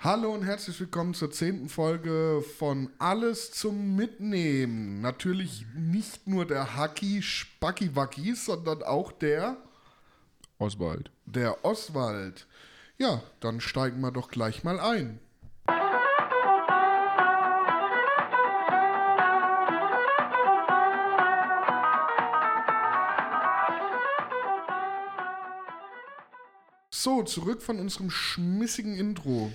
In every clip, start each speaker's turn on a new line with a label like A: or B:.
A: Hallo und herzlich willkommen zur zehnten Folge von Alles zum Mitnehmen. Natürlich nicht nur der Hacki Spacki Wacki, sondern auch der
B: Oswald.
A: der Oswald. Ja, dann steigen wir doch gleich mal ein. So, zurück von unserem schmissigen Intro.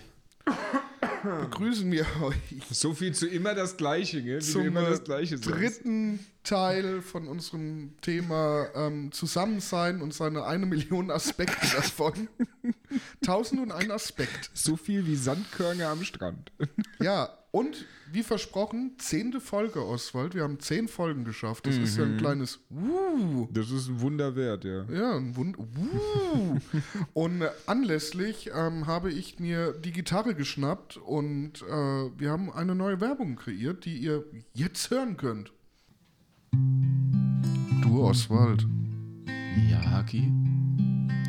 A: Begrüßen wir euch
B: So viel zu immer das Gleiche, gell? Wie
A: zum
B: immer das Gleiche sagst.
A: dritten Teil von unserem Thema ähm, Zusammensein und seine eine Million Aspekte davon. Tausend und ein Aspekt.
B: So viel wie Sandkörner am Strand.
A: Ja, und wie versprochen, zehnte Folge, Oswald. Wir haben zehn Folgen geschafft. Das ist ja
B: Mhm.
A: ein kleines Wuh.
B: Das ist ein Wunder wert, ja.
A: Ja, ein Wund. Wuh. und äh, anlässlich ähm, habe ich mir die Gitarre geschnappt und äh, wir haben eine neue Werbung kreiert, die ihr jetzt hören könnt. Du, Oswald,
B: Ja, Haki?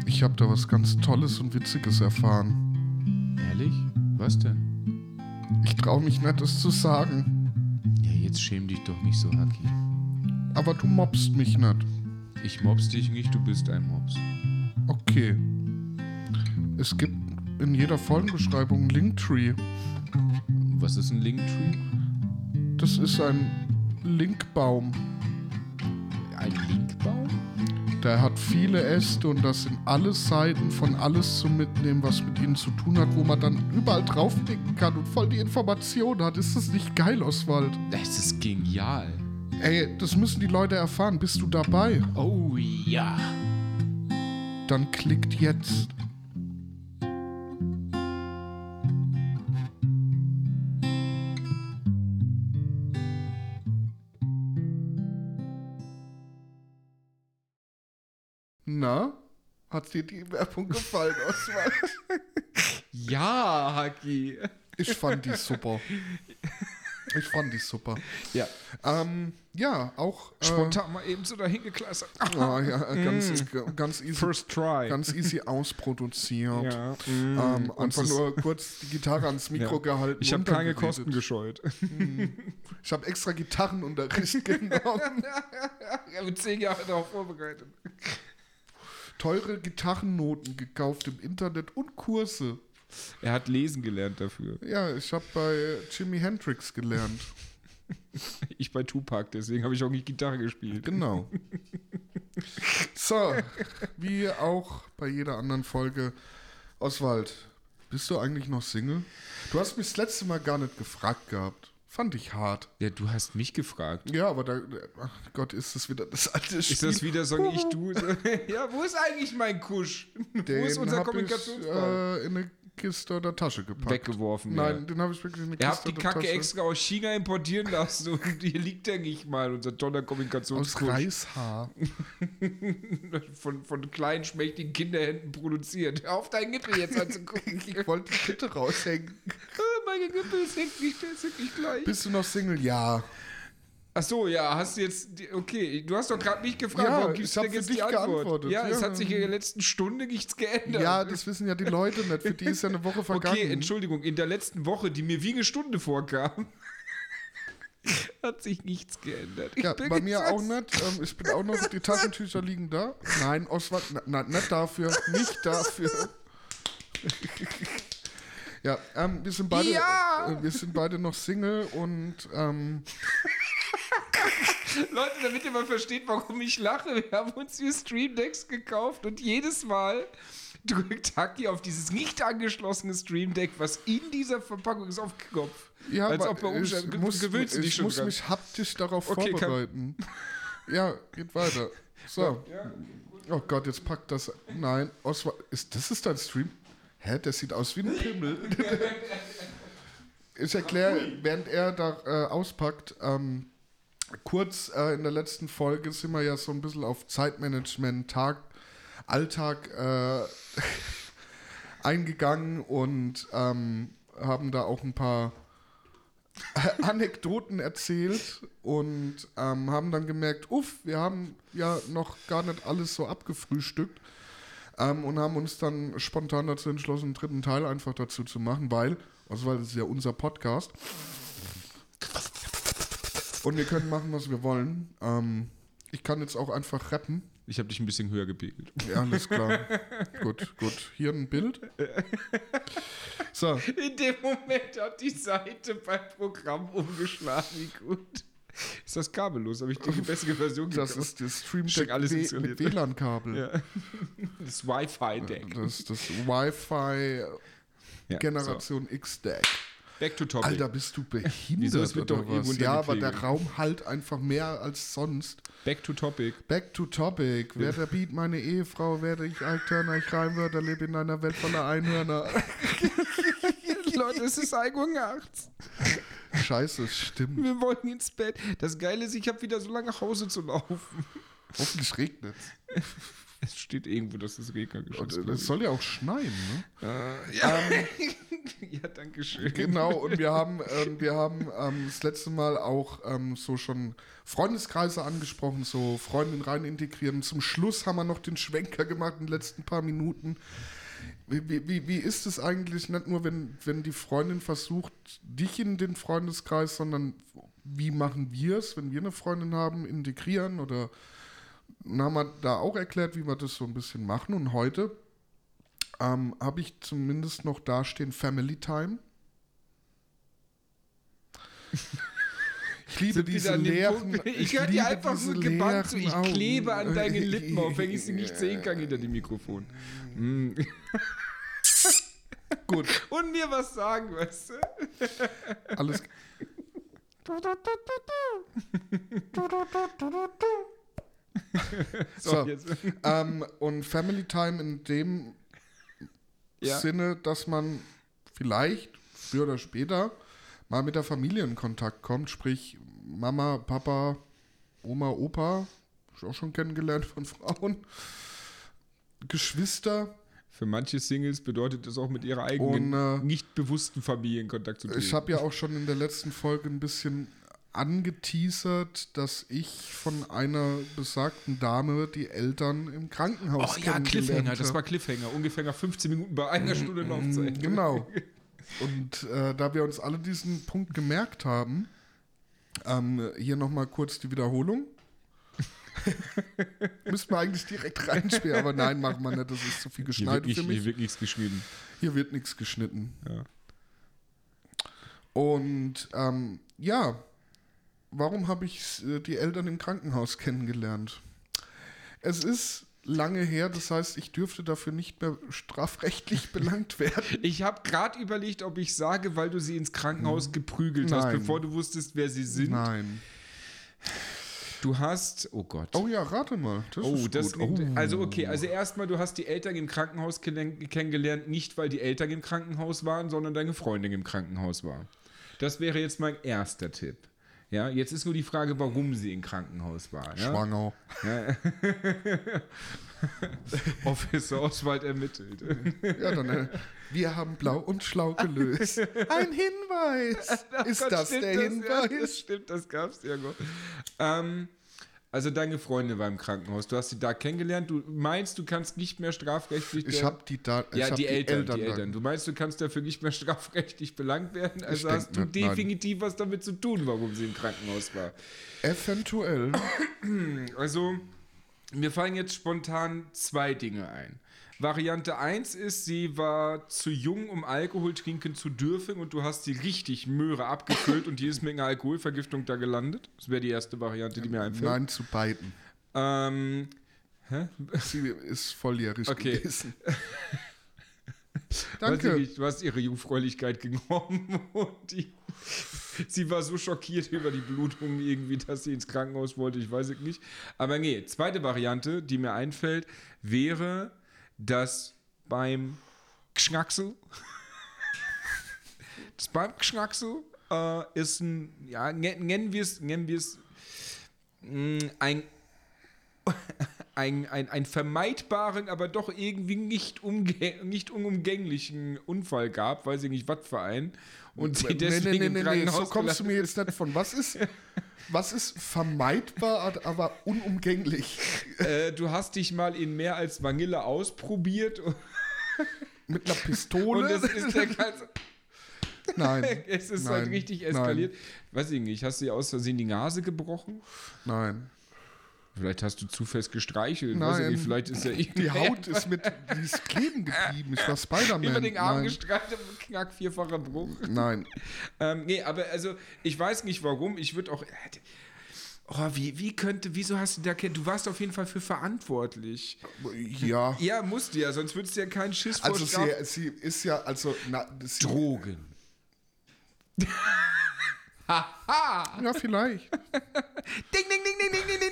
A: ich habe da was ganz Tolles und Witziges erfahren.
B: Ehrlich? Was denn?
A: Ich traue mich nicht, das zu sagen.
B: Ja, jetzt schäm dich doch nicht so, Haki.
A: Aber du mobst mich nicht.
B: Ich mobs dich nicht, du bist ein Mops.
A: Okay. Es gibt in jeder Folgenbeschreibung einen Linktree.
B: Was ist ein Linktree?
A: Das ist ein Linkbaum.
B: Ein Linkbaum?
A: Der hat viele Äste und das sind alle Seiten von alles zum Mitnehmen, was mit ihnen zu tun hat, wo man dann überall draufklicken kann und voll die Informationen hat. Ist das nicht geil, Oswald?
B: Das ist genial.
A: Ey, das müssen die Leute erfahren. Bist du dabei?
B: Oh ja.
A: Dann klickt jetzt. Na? Hat dir die Werbung gefallen, Oswald?
B: Ja, Haki.
A: Ich fand die super. Ich fand die super.
B: Ja.
A: Ähm, ja, auch. Äh,
B: Spontan mal eben so dahin geklassert.
A: Ja, ja, ganz, ganz easy.
B: First try.
A: Ganz easy ausproduziert.
B: ja.
A: Ähm,
B: Und
A: einfach nur kurz die Gitarre ans Mikro
B: Ja.
A: gehalten.
B: Ich habe keine. Kosten gescheut.
A: Ich habe extra Gitarrenunterricht genommen.
B: Ich habe zehn Jahre darauf vorbereitet.
A: Teure Gitarrennoten gekauft im Internet und Kurse.
B: Er hat lesen gelernt dafür.
A: Ja, ich habe bei Jimi Hendrix gelernt.
B: Ich bei Tupac, deswegen habe ich auch nicht Gitarre gespielt.
A: Genau. So, wie auch bei jeder anderen Folge. Oswald, bist du eigentlich noch Single? Du hast mich das letzte Mal gar nicht gefragt gehabt. Fand ich hart.
B: Ja, du hast mich gefragt.
A: Ja, aber da, ach Gott, ist das wieder das alte Spiel.
B: Ist das wieder ein Ich, du? ja, wo ist eigentlich mein Kusch?
A: Den
B: wo ist unser Kommunikationsball?
A: äh, in eine Kiste oder Tasche gepackt.
B: Weggeworfen.
A: Nein,
B: Ja.
A: den habe ich wirklich in eine
B: Ihr
A: Kiste
B: habt die Kacke
A: Tasche.
B: extra aus China importieren lassen und hier liegt er nicht mal, unser toller
A: Aus
B: Kommunikationskusch.
A: Reishaar.
B: Von, von kleinen, schmächtigen Kinderhänden produziert. Hör auf deinen Nippel jetzt anzugucken.
A: Ich wollte die Kette raushängen.
B: Meine Nippel sind nicht, sind nicht gleich.
A: Bist du noch Single? Ja.
B: Ach so, ja, hast du jetzt, okay, du hast doch gerade mich gefragt,
A: Ja,
B: warum
A: ich
B: gibst du denn jetzt
A: dich
B: die Antwort?
A: geantwortet,
B: Ja, es
A: ja.
B: hat sich in der letzten Stunde nichts geändert.
A: Ja, das wissen ja die Leute nicht. Für die ist ja eine Woche vergangen.
B: okay, Entschuldigung, in der letzten Woche, die mir wie eine Stunde vorkam, hat sich nichts geändert. Ich
A: Ja, bei mir auch nicht. Ähm, ich bin auch noch, die Taschentücher liegen da. Nein, Oswald, na, nicht dafür, nicht dafür. ja, ähm, wir sind beide,
B: Ja!
A: äh, wir sind beide noch Single und ähm,
B: Leute, damit ihr mal versteht, warum ich lache, wir haben uns hier Stream Decks gekauft und jedes Mal drückt Haki auf dieses nicht angeschlossene Stream Deck, was in dieser Verpackung ist, auf den Kopf.
A: ja,
B: Als
A: aber
B: ob
A: ich muss,
B: gewöhnst du dich
A: ich
B: schon
A: muss
B: dran.
A: mich haptisch darauf
B: Okay,
A: vorbereiten. Ja, geht weiter. So. Oh Gott, jetzt packt das. Nein, Oswald, ist das ist dein Stream? Hä, der sieht aus wie ein Pimmel. ich erkläre, während er da äh, auspackt, ähm, kurz äh, in der letzten Folge sind wir ja so ein bisschen auf Zeitmanagement, Tag, Alltag äh, eingegangen und ähm, haben da auch ein paar Anekdoten erzählt und ähm, haben dann gemerkt, uff, wir haben ja noch gar nicht alles so abgefrühstückt. Ähm, und haben uns dann spontan dazu entschlossen, einen dritten Teil einfach dazu zu machen, weil, also weil das ist ja unser Podcast. Und wir können machen, was wir wollen. Ähm, ich kann jetzt auch einfach rappen.
B: Ich habe dich ein bisschen höher gepegelt.
A: Ja, alles klar. gut, gut. Hier ein Bild. So,
B: In dem Moment hat die Seite beim Programm umgeschlagen. Wie gut. Ist das kabellos? Habe ich dir die bessere Version
A: das
B: gekauft?
A: ist das Stream
B: alles
A: Deck
B: installiert.
A: mit WLAN-Kabel.
B: Ja. Das Wi-Fi-Deck.
A: Das ist das Wi-Fi
B: Ja,
A: Generation X-Deck.
B: Back to topic.
A: Alter, bist du behindert
B: Wieso? Es wird
A: oder
B: doch
A: was? Ja, aber der. Raum halt einfach mehr als sonst.
B: Back to topic.
A: Back to topic. Wer der Beat meine Ehefrau, werde ich Altörner, ich Reimwörter, lebe in einer Welt voller Einhörner.
B: Leute, es ist 1 Uhr nachts.
A: Scheiße, es stimmt.
B: Wir wollen ins Bett. Das Geile ist, ich habe wieder so lange nach Hause zu laufen.
A: Hoffentlich regnet
B: Es steht irgendwo, dass es regnet.
A: es. Es soll ja auch schneien, ne?
B: Äh, ja. ja, danke schön.
A: Genau, und wir haben, ähm, wir haben ähm, das letzte Mal auch ähm, so schon Freundeskreise angesprochen, so Freundinnen rein integrieren. Zum Schluss haben wir noch den Schwenker gemacht in den letzten paar Minuten. Wie, wie- wie, wie ist es eigentlich, nicht nur, wenn, wenn die Freundin versucht, dich in den Freundeskreis, sondern wie machen wir es, wenn wir eine Freundin haben, integrieren oder dann haben wir da auch erklärt, wie wir das so ein bisschen machen. Und heute ähm, habe ich zumindest noch dastehen Family Time. Ich liebe
B: Sind
A: diese leeren.
B: Punkt- Ich höre dir einfach so gebannt zu. Ich
A: Augen.
B: klebe an deinen Lippen, auch wenn ich sie nicht sehen kann hinter dem Mikrofon. Mm.
A: Gut,
B: Und mir was sagen, weißt du?
A: alles.
B: So,
A: ähm, und Family Time in dem
B: Ja.
A: Sinne, dass man vielleicht früher oder später mal mit der Familie in Kontakt kommt, sprich Mama, Papa, Oma, Opa, ich auch schon kennengelernt von Frauen, Geschwister.
B: Für manche Singles bedeutet das auch mit ihrer eigenen,
A: Und, äh,
B: nicht bewussten Familie in Kontakt zu treten.
A: Ich habe ja auch schon in der letzten Folge ein bisschen angeteasert, dass ich von einer besagten Dame die Eltern im Krankenhaus
B: Oh ja, Cliffhanger, das war Cliffhanger. Ungefähr nach 15 Minuten bei einer Stunde Laufzeit.
A: Genau. Und äh, da wir uns alle diesen Punkt gemerkt haben, ähm, hier nochmal kurz die Wiederholung. Müssten wir eigentlich direkt reinspielen, aber nein, machen wir nicht. Das ist zu viel
B: nicht,
A: für mich.
B: hier wird nichts geschrieben.
A: Hier wird nichts geschnitten.
B: Ja.
A: Und ähm, ja, warum habe ich äh, die Eltern im Krankenhaus kennengelernt? Es ist lange her, das heißt, ich dürfte dafür nicht mehr strafrechtlich belangt werden.
B: Ich habe gerade überlegt, ob ich sage, weil du sie ins Krankenhaus geprügelt hast,
A: Nein.
B: bevor du wusstest, wer sie sind.
A: Nein.
B: Du hast, oh Gott.
A: Oh ja, rate mal. Das
B: Oh,
A: ist
B: das
A: gut.
B: klingt, also okay, also erstmal, du hast die Eltern im Krankenhaus kenn- kennengelernt, nicht weil die Eltern im Krankenhaus waren, sondern deine Freundin im Krankenhaus war. Das wäre jetzt mein erster Tipp. Ja, jetzt ist nur die Frage, warum sie im Krankenhaus war. Ja?
A: Schwanger.
B: Officer Oswald ermittelt.
A: Ja, dann, äh, wir haben blau und schlau gelöst. Ein Hinweis. Ist
B: Gott,
A: das
B: stimmt
A: der
B: Ja, das
A: Hinweis?
B: stimmt, das gab's irgendwo. Ähm, also deine Freundin war im Krankenhaus. Du hast sie da kennengelernt. Du meinst, du kannst nicht mehr strafrechtlich.
A: Ich habe die da. ich
B: ja,
A: hab
B: die, Eltern, die
A: dann-
B: Eltern. Du meinst, du kannst dafür nicht mehr strafrechtlich belangt werden? Also
A: denk
B: hast du
A: nicht, nein.
B: definitiv was damit zu tun, warum sie im Krankenhaus war.
A: Eventuell.
B: Also, mir fallen jetzt spontan zwei Dinge ein. Variante 1 ist, sie war zu jung, um Alkohol trinken zu dürfen und du hast sie richtig Möhre abgefüllt und die ist mit einer Alkoholvergiftung da gelandet. Das wäre die erste Variante, die mir einfällt.
A: Nein, zu beiden.
B: Ähm, hä?
A: Sie ist volljährig
B: Okay.
A: gewesen. Danke.
B: nicht, du hast ihre Jungfräulichkeit genommen und die, sie war so schockiert über die Blutung irgendwie, dass sie ins Krankenhaus wollte, ich weiß es nicht. Aber nee, zweite Variante, die mir einfällt, wäre, dass beim Geschnacksel, das beim Geschnacksel äh, ist ein, ja, nen- nennen wir es, nennen wir es, mh, ein, einen, einen vermeidbaren, aber doch irgendwie nicht, umge nicht unumgänglichen Unfall gab, weiß ich nicht, was für einen. Und sie deswegen
A: nee, nee, nee, nee,
B: Krankenhaus
A: so kommst du mir jetzt nicht von. Was ist, was ist vermeidbar, aber unumgänglich?
B: Äh, du hast dich mal in mehr als Vanille ausprobiert
A: Mit einer Pistole?
B: und es ist der ganze,
A: nein,
B: es ist
A: Nein,
B: halt richtig eskaliert. Weiß ich nicht, hast du dir aus Versehen die Nase gebrochen?
A: nein.
B: Vielleicht hast du zu fest gestreichelt. Weiß ich
A: Nein.
B: nicht, vielleicht ist ja
A: Die Haut ist mit, die ist kleben geblieben. Ich war Spider-Man.
B: über den Arm
A: nein.
B: gestreichelt, knack, vierfacher Bruch.
A: nein.
B: Ähm, nee, aber also, ich weiß nicht warum. Ich würde auch. Oh, wie, wie könnte, wieso hast du da du warst auf jeden Fall für verantwortlich.
A: Ja.
B: Ja, musst du ja, sonst würdest du ja keinen Schiss vor
A: Also sie, sie ist ja, also na,
B: Drogen.
A: ja vielleicht,
B: Ding, ding, ding, ding, ding, ding,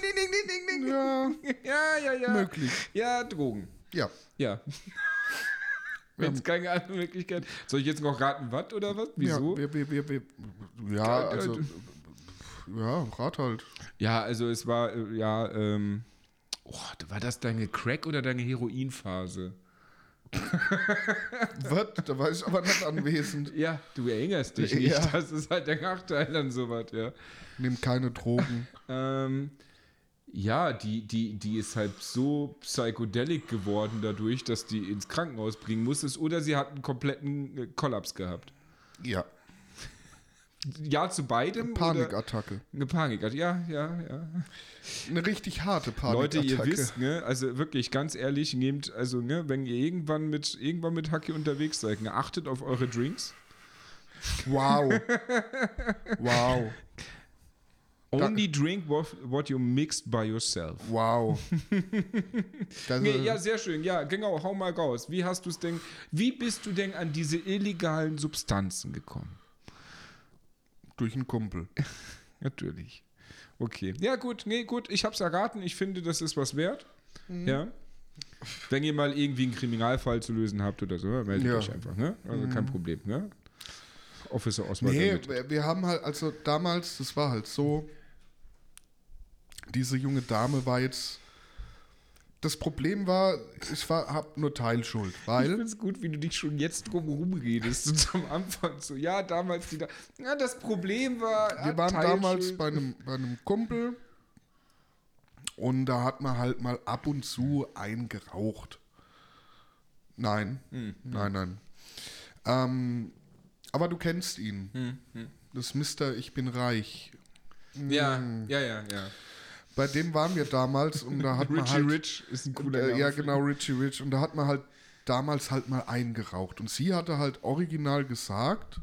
A: ja,
B: Ja, ja, ja.
A: möglich,
B: Ja, Drogen.
A: ja.
B: Ja. Wenn es keine andere Möglichkeit. Soll ich jetzt noch raten, was oder was? Wieso?
A: Ja, wir, wir, wir, ja also, ja, Rat halt.
B: Ja, also es war, äh, ja, ähm, oh, war das deine Crack- oder deine Heroinphase?
A: Was? Da war ich aber nicht anwesend.
B: Ja, du erinnerst dich nicht.
A: Ja.
B: Das ist halt der Nachteil an sowas, ja.
A: Nimm keine Drogen.
B: Ähm, ja, die, die, die ist halt so psychedelic geworden dadurch, dass die ins Krankenhaus bringen musstest oder sie hat einen kompletten äh, Kollaps gehabt.
A: Ja,
B: Ja, zu beidem? Oder?
A: Panikattacke.
B: Eine Panikattacke, ja, ja, ja.
A: Eine richtig harte
B: Leute,
A: Panikattacke.
B: ihr wisst, ne, also wirklich ganz ehrlich, nehmt, also, ne, wenn ihr irgendwann mit, irgendwann mit Hacke unterwegs seid, ne, achtet auf eure Drinks.
A: Wow. wow.
B: Only drink what, what you mixed by yourself.
A: Wow. Das,
B: Nee, ja, sehr schön. Ja, genau, hau mal raus. Wie hast du es denn, wie bist du denn an diese illegalen Substanzen gekommen?
A: Durch einen Kumpel.
B: Natürlich. Okay. Ja, gut, nee, gut, ich hab's erraten. Ich finde, das ist was wert.
A: Mhm.
B: Ja. Wenn ihr mal irgendwie einen Kriminalfall zu lösen habt oder so, meldet
A: Ja. Mhm.
B: euch einfach, ne? Also kein Problem, ne? Officer Oswald.
A: Nee,
B: damit.
A: wir, wir haben halt, also damals, das war halt so, diese junge Dame war jetzt, das Problem war, ich war, hab nur Teilschuld,
B: Ich
A: weil,
B: finde es gut, wie du dich schon jetzt drum rumredest, so zum Anfang. So, ja, damals die da. Ja, das Problem war.
A: wir waren
B: Teilschuld.
A: damals bei einem, bei einem Kumpel und da hat man halt mal ab und zu eingeraucht. Nein,
B: Hm,
A: nein, nein. Ähm, aber du kennst ihn.
B: Hm,
A: Das Mister Ich bin reich.
B: Ja, ja, ja, ja.
A: Bei dem waren wir damals und da hat man halt.
B: Rich ist ein cooler
A: Äh,
B: Name
A: ja, genau, Richie Rich. Und da hat man halt damals halt mal eingeraucht. Und sie hatte halt original gesagt,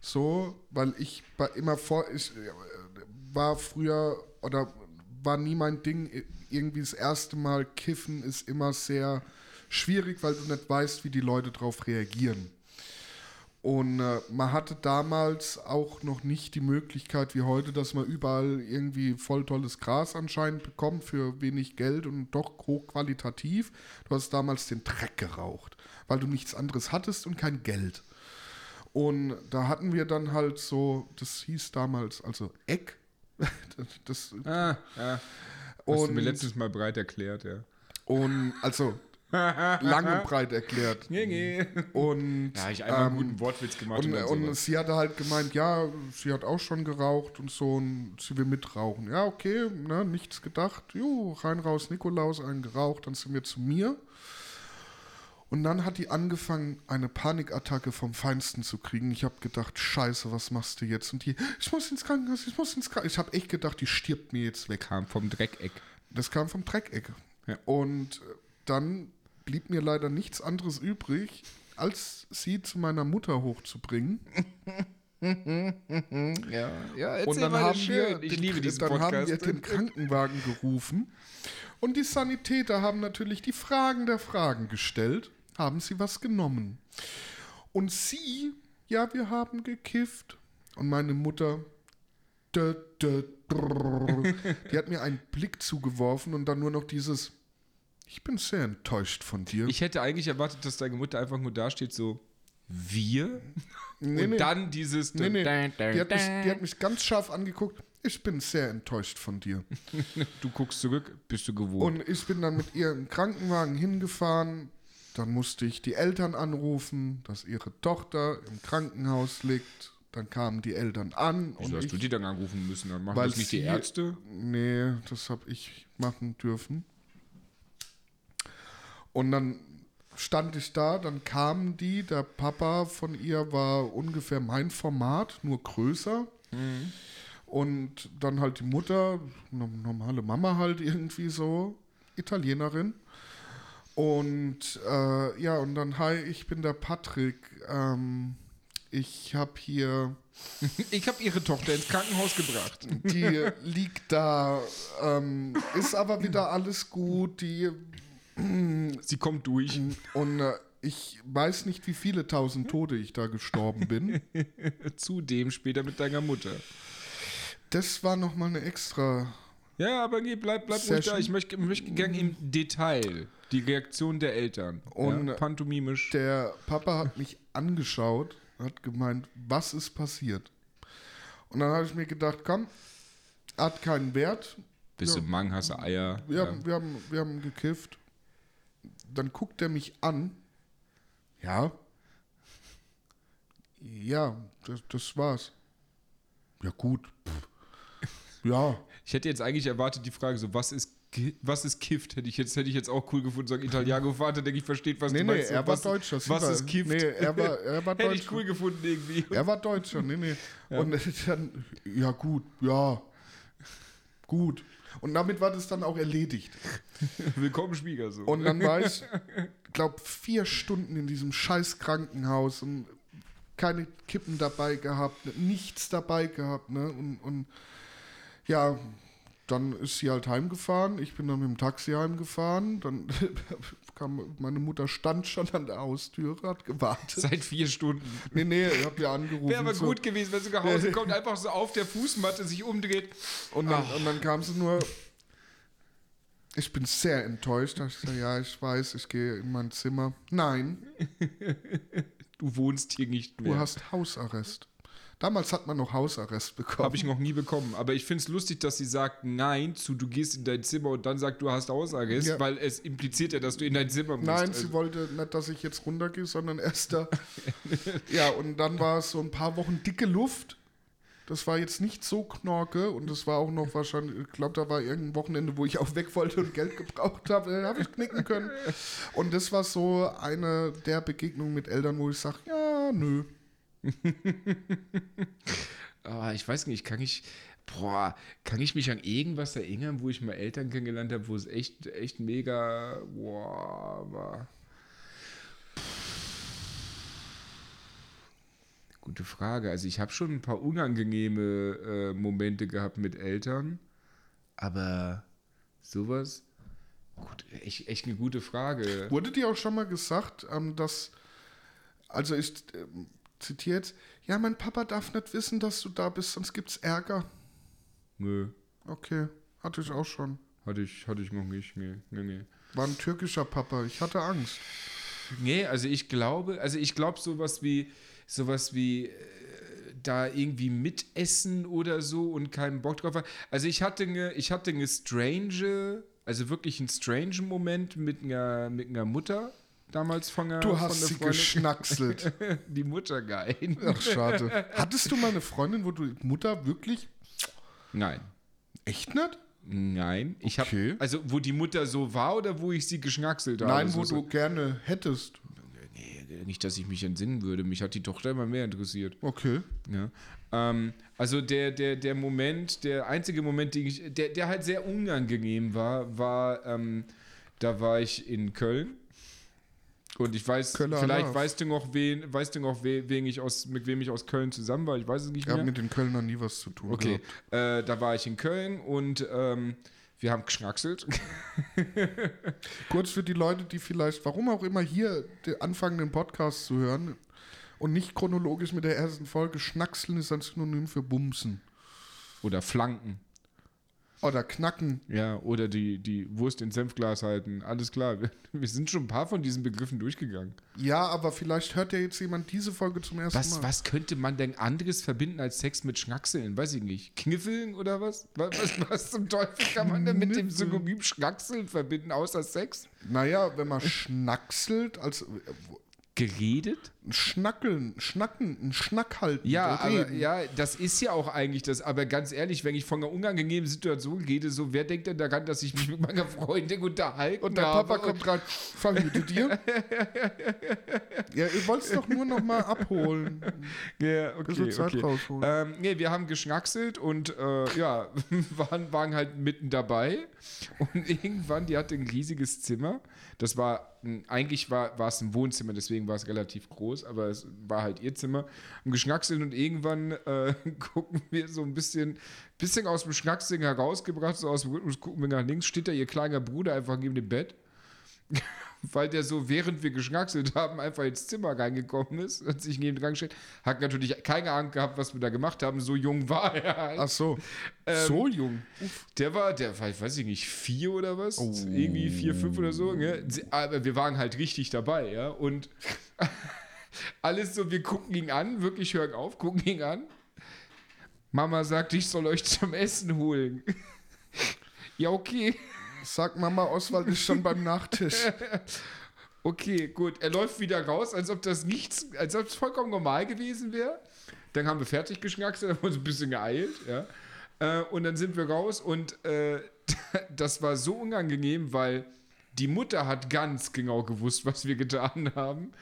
A: so, weil ich bei, immer vor, ich äh, war früher oder war nie mein Ding, irgendwie das erste Mal kiffen ist immer sehr schwierig, weil du nicht weißt, wie die Leute darauf reagieren. Und äh, man hatte damals auch noch nicht die Möglichkeit wie heute, dass man überall irgendwie voll tolles Gras anscheinend bekommt für wenig Geld und doch hochqualitativ. Du hast damals den Dreck geraucht, weil du nichts anderes hattest und kein Geld. Und da hatten wir dann halt so, das hieß damals, also Eck. das,
B: Ah, ja. Hast du mir letztes Mal breit erklärt, ja.
A: und also lang und breit erklärt. Und
B: Ja, ich einmal einen
A: ähm,
B: guten Wortwitz gemacht
A: Und, und
B: sowas.
A: sie hatte halt gemeint, ja, sie hat auch schon geraucht und so und sie will mitrauchen. Ja, okay, ne, nichts gedacht. Jo, rein raus, Nikolaus, einen geraucht, dann sind wir zu mir. Und dann hat die angefangen, eine Panikattacke vom Feinsten zu kriegen. Ich habe gedacht, scheiße, was machst du jetzt? Und die, ich muss ins Krankenhaus, ich muss ins Krankenhaus. Ich habe echt gedacht, die stirbt mir jetzt weg.
B: Kam vom Dreckeck.
A: Das kam vom Dreckeck.
B: Ja.
A: Und äh, dann blieb mir leider nichts anderes übrig, als sie zu meiner Mutter hochzubringen.
B: Ja, ja
A: Und dann haben wir,
B: Ich
A: den,
B: liebe diesen
A: dann
B: Podcast.
A: haben wir den Krankenwagen gerufen. Und die Sanitäter haben natürlich die Fragen der Fragen gestellt. Haben sie was genommen? Und sie, ja, wir haben gekifft. Und meine Mutter, dö, dö, drrr, die hat mir einen Blick zugeworfen und dann nur noch dieses, ich bin sehr enttäuscht von dir.
B: Ich hätte eigentlich erwartet, dass deine Mutter einfach nur dasteht, so, wir?
A: nee,
B: und
A: nee.
B: dann dieses.
A: Nee, nee.
B: Dun, dun,
A: Die hat, mich, die hat mich ganz scharf angeguckt. ich bin sehr enttäuscht von dir.
B: Du guckst zurück, bist du gewohnt.
A: Und ich bin dann mit ihr im Krankenwagen hingefahren. Dann musste ich die Eltern anrufen, dass ihre Tochter im Krankenhaus liegt. Dann kamen die Eltern an.
B: Wieso
A: und
B: hast
A: ich,
B: du die dann anrufen müssen? Dann machen das nicht die Ärzte?
A: Nee, das habe ich machen dürfen. Und dann stand ich da, dann kamen die, der Papa von ihr war ungefähr mein Format, nur größer. Und dann halt die Mutter, no- normale Mama halt irgendwie so, Italienerin. Und äh, ja, und dann, hi, ich bin der Patrick. Ähm, ich habe hier
B: Ich habe ihre Tochter ins Krankenhaus gebracht.
A: die liegt da, ähm, ist aber wieder alles gut, die
B: Sie kommt durch.
A: und äh, ich weiß nicht, wie viele tausend Tote ich da gestorben bin.
B: Zudem später mit deiner Mutter.
A: Das war nochmal eine extra.
B: Ja, aber nee, bleib, bleib ruhig da. Ich möchte, möchte gerne im Detail die Reaktion der Eltern.
A: Und
B: ja, pantomimisch.
A: Der Papa hat mich angeschaut, hat gemeint, was ist passiert? Und dann habe ich mir gedacht, komm, hat keinen Wert.
B: Bist
A: ja.
B: du Mang, hast du Eier.
A: Wir,
B: ja.
A: haben, wir, haben, wir haben gekifft. Dann guckt er mich an. Ja. Ja, das, das war's. Ja, gut. Pff. Ja.
B: Ich hätte jetzt eigentlich erwartet, die Frage so, was ist, was ist Kift? Hätte ich jetzt, hätte ich jetzt auch cool gefunden, sagen Italiano Vater, denke ich, versteht, was
A: Nee,
B: du
A: nee,
B: meinst.
A: er war
B: was,
A: Deutscher.
B: Was ist Kift?
A: Nee, er war, er war
B: Hätte
A: Deutscher.
B: ich cool gefunden irgendwie.
A: Er war Deutscher, nee, nee. Und dann, ja, gut, ja. Gut. Und damit war das dann auch erledigt.
B: Willkommen Schwiegersohn.
A: Und dann war ich, glaube vier Stunden in diesem scheiß Krankenhaus und keine Kippen dabei gehabt, nichts dabei gehabt, ne? Und, und ja, dann ist sie halt heimgefahren. Ich bin dann mit dem Taxi heimgefahren. Dann kam meine Mutter stand schon an der Haustüre, hat gewartet.
B: Seit vier Stunden.
A: Nee, nee, ich hab ja angerufen.
B: Wäre aber
A: so.
B: gut gewesen, wenn sie nach Hause kommt, einfach so auf der Fußmatte sich umdreht.
A: Und dann, und dann kam sie nur. Ich bin sehr enttäuscht. Da ich gesagt, ja, ich weiß, ich gehe in mein Zimmer. Nein,
B: Du wohnst hier nicht
A: du
B: mehr.
A: hast Hausarrest. Damals hat man noch Hausarrest bekommen.
B: Habe ich noch nie bekommen. Aber ich finde es lustig, dass sie sagt Nein zu, du gehst in dein Zimmer und dann sagt, du hast Hausarrest,
A: Ja.
B: weil es impliziert ja, dass du in dein Zimmer musst.
A: Nein,
B: Also,
A: sie wollte nicht, dass ich jetzt runtergehe, sondern erst da. ja, und dann war es so ein paar Wochen dicke Luft. Das war jetzt nicht so knorke und das war auch noch wahrscheinlich, ich glaube, da war irgendein Wochenende, wo ich auch weg wollte und Geld gebraucht habe. Da habe ich knicken können. Und das war so eine der Begegnungen mit Eltern, wo ich sage, ja, nö.
B: Ah, ich weiß nicht, kann ich, boah, kann ich mich an irgendwas erinnern, wo ich mal Eltern kennengelernt habe, wo es echt, echt mega, boah, war. Gute Frage. Also ich habe schon ein paar unangenehme äh, Momente gehabt mit Eltern, aber sowas, gut, echt, echt eine gute Frage.
A: Wurde dir auch schon mal gesagt, ähm, dass, also ich ähm, zitiere jetzt, ja, mein Papa darf nicht wissen, dass du da bist, sonst gibt's Ärger.
B: Nö,
A: Okay, hatte ich auch schon.
B: hatte ich, hatte ich noch nicht. Nee, nee, nee.
A: War ein türkischer Papa, ich hatte Angst.
B: Nee, also ich glaube, also ich glaube sowas wie sowas wie äh, da irgendwie mitessen oder so und keinen Bock drauf haben. Also ich hatte eine, ich hatte eine strange, also wirklich einen strange Moment mit einer mit einer Mutter damals von einer
A: Du hast
B: einer
A: sie
B: Freundin.
A: geschnackselt.
B: Die Mutter geil.
A: Ach, schade. Hattest du mal eine Freundin, wo du Mutter wirklich
B: Nein.
A: echt nicht?
B: Nein, ich
A: Okay.
B: habe also wo die Mutter so war oder wo ich sie geschnackselt habe.
A: Nein, wo
B: so.
A: du gerne hättest.
B: Nee, nicht, dass ich mich entsinnen würde. Mich hat die Tochter immer mehr interessiert.
A: Okay.
B: Ja. Ähm, also der, der, der Moment, der einzige Moment, den ich, der, der halt sehr unangenehm war, war, ähm, da war ich in Köln. Und ich weiß,
A: Kölner
B: vielleicht
A: Love.
B: weißt du noch, wen, weißt du noch, wen, ich aus, mit wem ich aus Köln zusammen war. Ich weiß es nicht
A: Ich habe
B: mehr.
A: mit den Kölnern nie was zu tun.
B: Okay, äh, da war ich in Köln und ähm, wir haben geschnackselt.
A: Kurz für die Leute, die vielleicht, warum auch immer hier anfangen, den Podcast zu hören und nicht chronologisch mit der ersten Folge, Schnackseln ist ein Synonym für Bumsen.
B: Oder Flanken.
A: Oder knacken.
B: Ja, oder die, die Wurst ins Senfglas halten. Alles klar. Wir, sind schon ein paar von diesen Begriffen durchgegangen.
A: Ja, aber vielleicht hört ja jetzt jemand diese Folge zum ersten
B: Was,
A: Mal.
B: was könnte man denn anderes verbinden als Sex mit Schnackseln? Weiß ich nicht. Kniffeln oder was? Was, was, was zum Teufel kann man denn mit dem Synonym Schnackseln verbinden, außer Sex?
A: Naja, wenn man schnackselt, also äh,
B: Geredet?
A: ein Schnackeln, Schnacken, ein Schnack halten.
B: Ja, aber ja, das ist ja auch eigentlich das. Aber ganz ehrlich, wenn ich von einer unangenehmen Situation rede, so wer denkt denn daran, dass ich mich mit meiner Freundin unterhalten
A: Und der
B: habe?
A: Papa kommt rein, verhüte dir. ja, ihr wollt es doch nur noch mal abholen.
B: Ja, okay,
A: Zeit
B: okay.
A: rausholen.
B: Ähm, nee, wir haben geschnackselt und äh, ja, waren, waren halt mitten dabei. Und irgendwann, die hatte ein riesiges Zimmer. Das war, eigentlich war, war es ein Wohnzimmer, deswegen war es relativ groß, aber es war halt ihr Zimmer. Und geschnackselt und irgendwann äh, gucken wir so ein bisschen, bisschen aus dem Schnackseln herausgebracht, so aus dem Rhythmus, gucken wir nach links, steht da ihr kleiner Bruder einfach neben dem Bett weil der so, während wir geschnackselt haben, einfach ins Zimmer reingekommen ist und sich neben dran gestellt. Hat natürlich keine Ahnung gehabt, was wir da gemacht haben. So jung war er halt.
A: Ach so,
B: Ähm,
A: so jung.
B: Der war, der war, ich weiß ich nicht, vier oder was?
A: Oh.
B: Irgendwie vier, fünf oder so. Ne? Aber wir waren halt richtig dabei, ja. Und alles so, wir gucken ihn an, wirklich hören auf, gucken ihn an. Mama sagt, ich soll euch zum Essen holen. ja, okay.
A: Sag Mama, Oswald ist schon beim Nachtisch.
B: Okay, gut. Er läuft wieder raus, als ob das nichts, als ob es vollkommen normal gewesen wäre. Dann haben wir fertig geschnackselt, haben uns ein bisschen geeilt, ja. Äh, und dann sind wir raus und äh, das war so unangenehm, weil die Mutter hat ganz genau gewusst, was wir getan haben.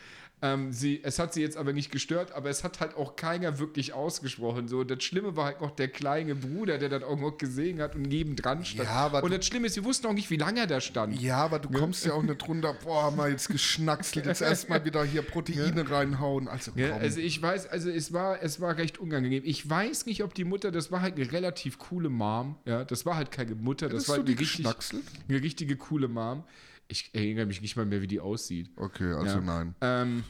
B: Ähm, sie, es hat sie jetzt aber nicht gestört, aber es hat halt auch keiner wirklich ausgesprochen. So, das Schlimme war halt noch der kleine Bruder, der das auch noch gesehen hat und nebendran stand.
A: Ja, aber
B: und das Schlimme ist, wir wussten auch nicht, wie lange er da stand.
A: Ja, aber du kommst ja auch nicht runter. Boah, haben wir jetzt geschnackselt. Jetzt erstmal wieder hier Proteine reinhauen. Also,
B: Ja,
A: komm.
B: also ich weiß, also es war, es war recht unangenehm. Ich weiß nicht, ob die Mutter, das war halt eine relativ coole Mom, ja, das war halt keine Mutter, das
A: Hättest
B: war
A: du
B: halt eine richtig, eine richtige coole Mom. Ich erinnere mich nicht mal mehr, wie die aussieht.
A: Okay, also
B: Ja.
A: nein.
B: Ähm,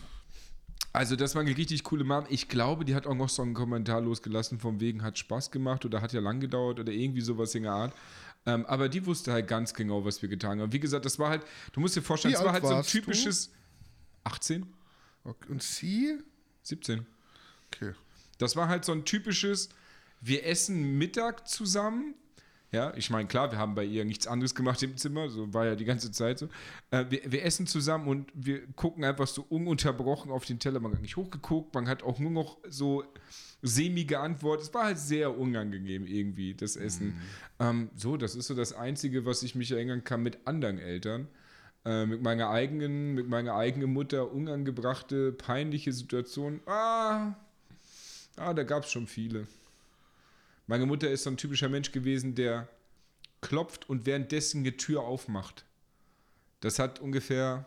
B: also das war eine richtig coole Mom. Ich glaube, die hat auch noch so einen Kommentar losgelassen, von wegen hat Spaß gemacht oder hat ja lang gedauert oder irgendwie sowas in der Art. Ähm, aber die wusste halt ganz genau, was wir getan haben. Wie gesagt, das war halt, du musst dir vorstellen, das war
A: alt
B: halt so ein
A: warst du?
B: typisches 18,
A: Okay. Und sie?
B: 17.
A: Okay.
B: Das war halt so ein typisches, wir essen Mittag zusammen. Ja, ich meine, klar, wir haben bei ihr nichts anderes gemacht im Zimmer, so war ja die ganze Zeit so. Äh, wir, wir essen zusammen und wir gucken einfach so ununterbrochen auf den Teller. Man hat nicht hochgeguckt, man hat auch nur noch so semi geantwortet. Es war halt sehr unangenehm irgendwie, das Essen. Ähm, so, das ist so das Einzige, was ich mich erinnern kann mit anderen Eltern. Äh, mit meiner eigenen, mit meiner eigenen Mutter unangebrachte, peinliche Situation. Ah, Ah, da gab es schon viele. Meine Mutter ist so ein typischer Mensch gewesen, der klopft und währenddessen eine Tür aufmacht. Das hat ungefähr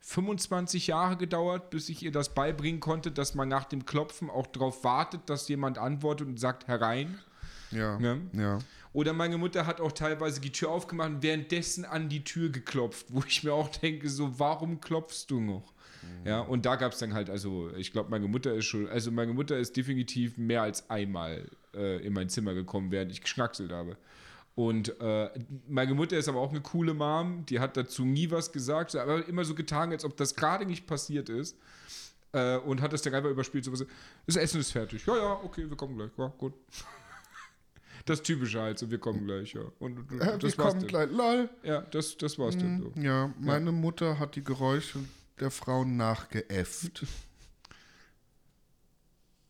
B: 25 Jahre gedauert, bis ich ihr das beibringen konnte, dass man nach dem Klopfen auch darauf wartet, dass jemand antwortet und sagt herein.
A: Ja.
B: Ja.
A: Ja.
B: Oder meine Mutter hat auch teilweise die Tür aufgemacht und währenddessen an die Tür geklopft, wo ich mir auch denke, so, warum klopfst du noch? Ja, und da gab es dann halt, also ich glaube, meine Mutter ist schon, also meine Mutter ist definitiv mehr als einmal äh, in mein Zimmer gekommen, während ich geschnackselt habe. Und äh, meine Mutter ist aber auch eine coole Mom, die hat dazu nie was gesagt, aber immer so getan, als ob das gerade nicht passiert ist. Äh, und hat das dann einfach überspielt, so was, das Essen ist fertig. Ja, ja, okay, wir kommen gleich. Ja, gut. Das Typische halt, so wir kommen gleich, ja. Und, und
A: Äh,
B: das
A: wir
B: war's
A: kommen
B: dann.
A: gleich. Lol.
B: Ja, das, das war's dann so.
A: Ja, meine Mutter hat die Geräusche der Frauen nachgeäfft.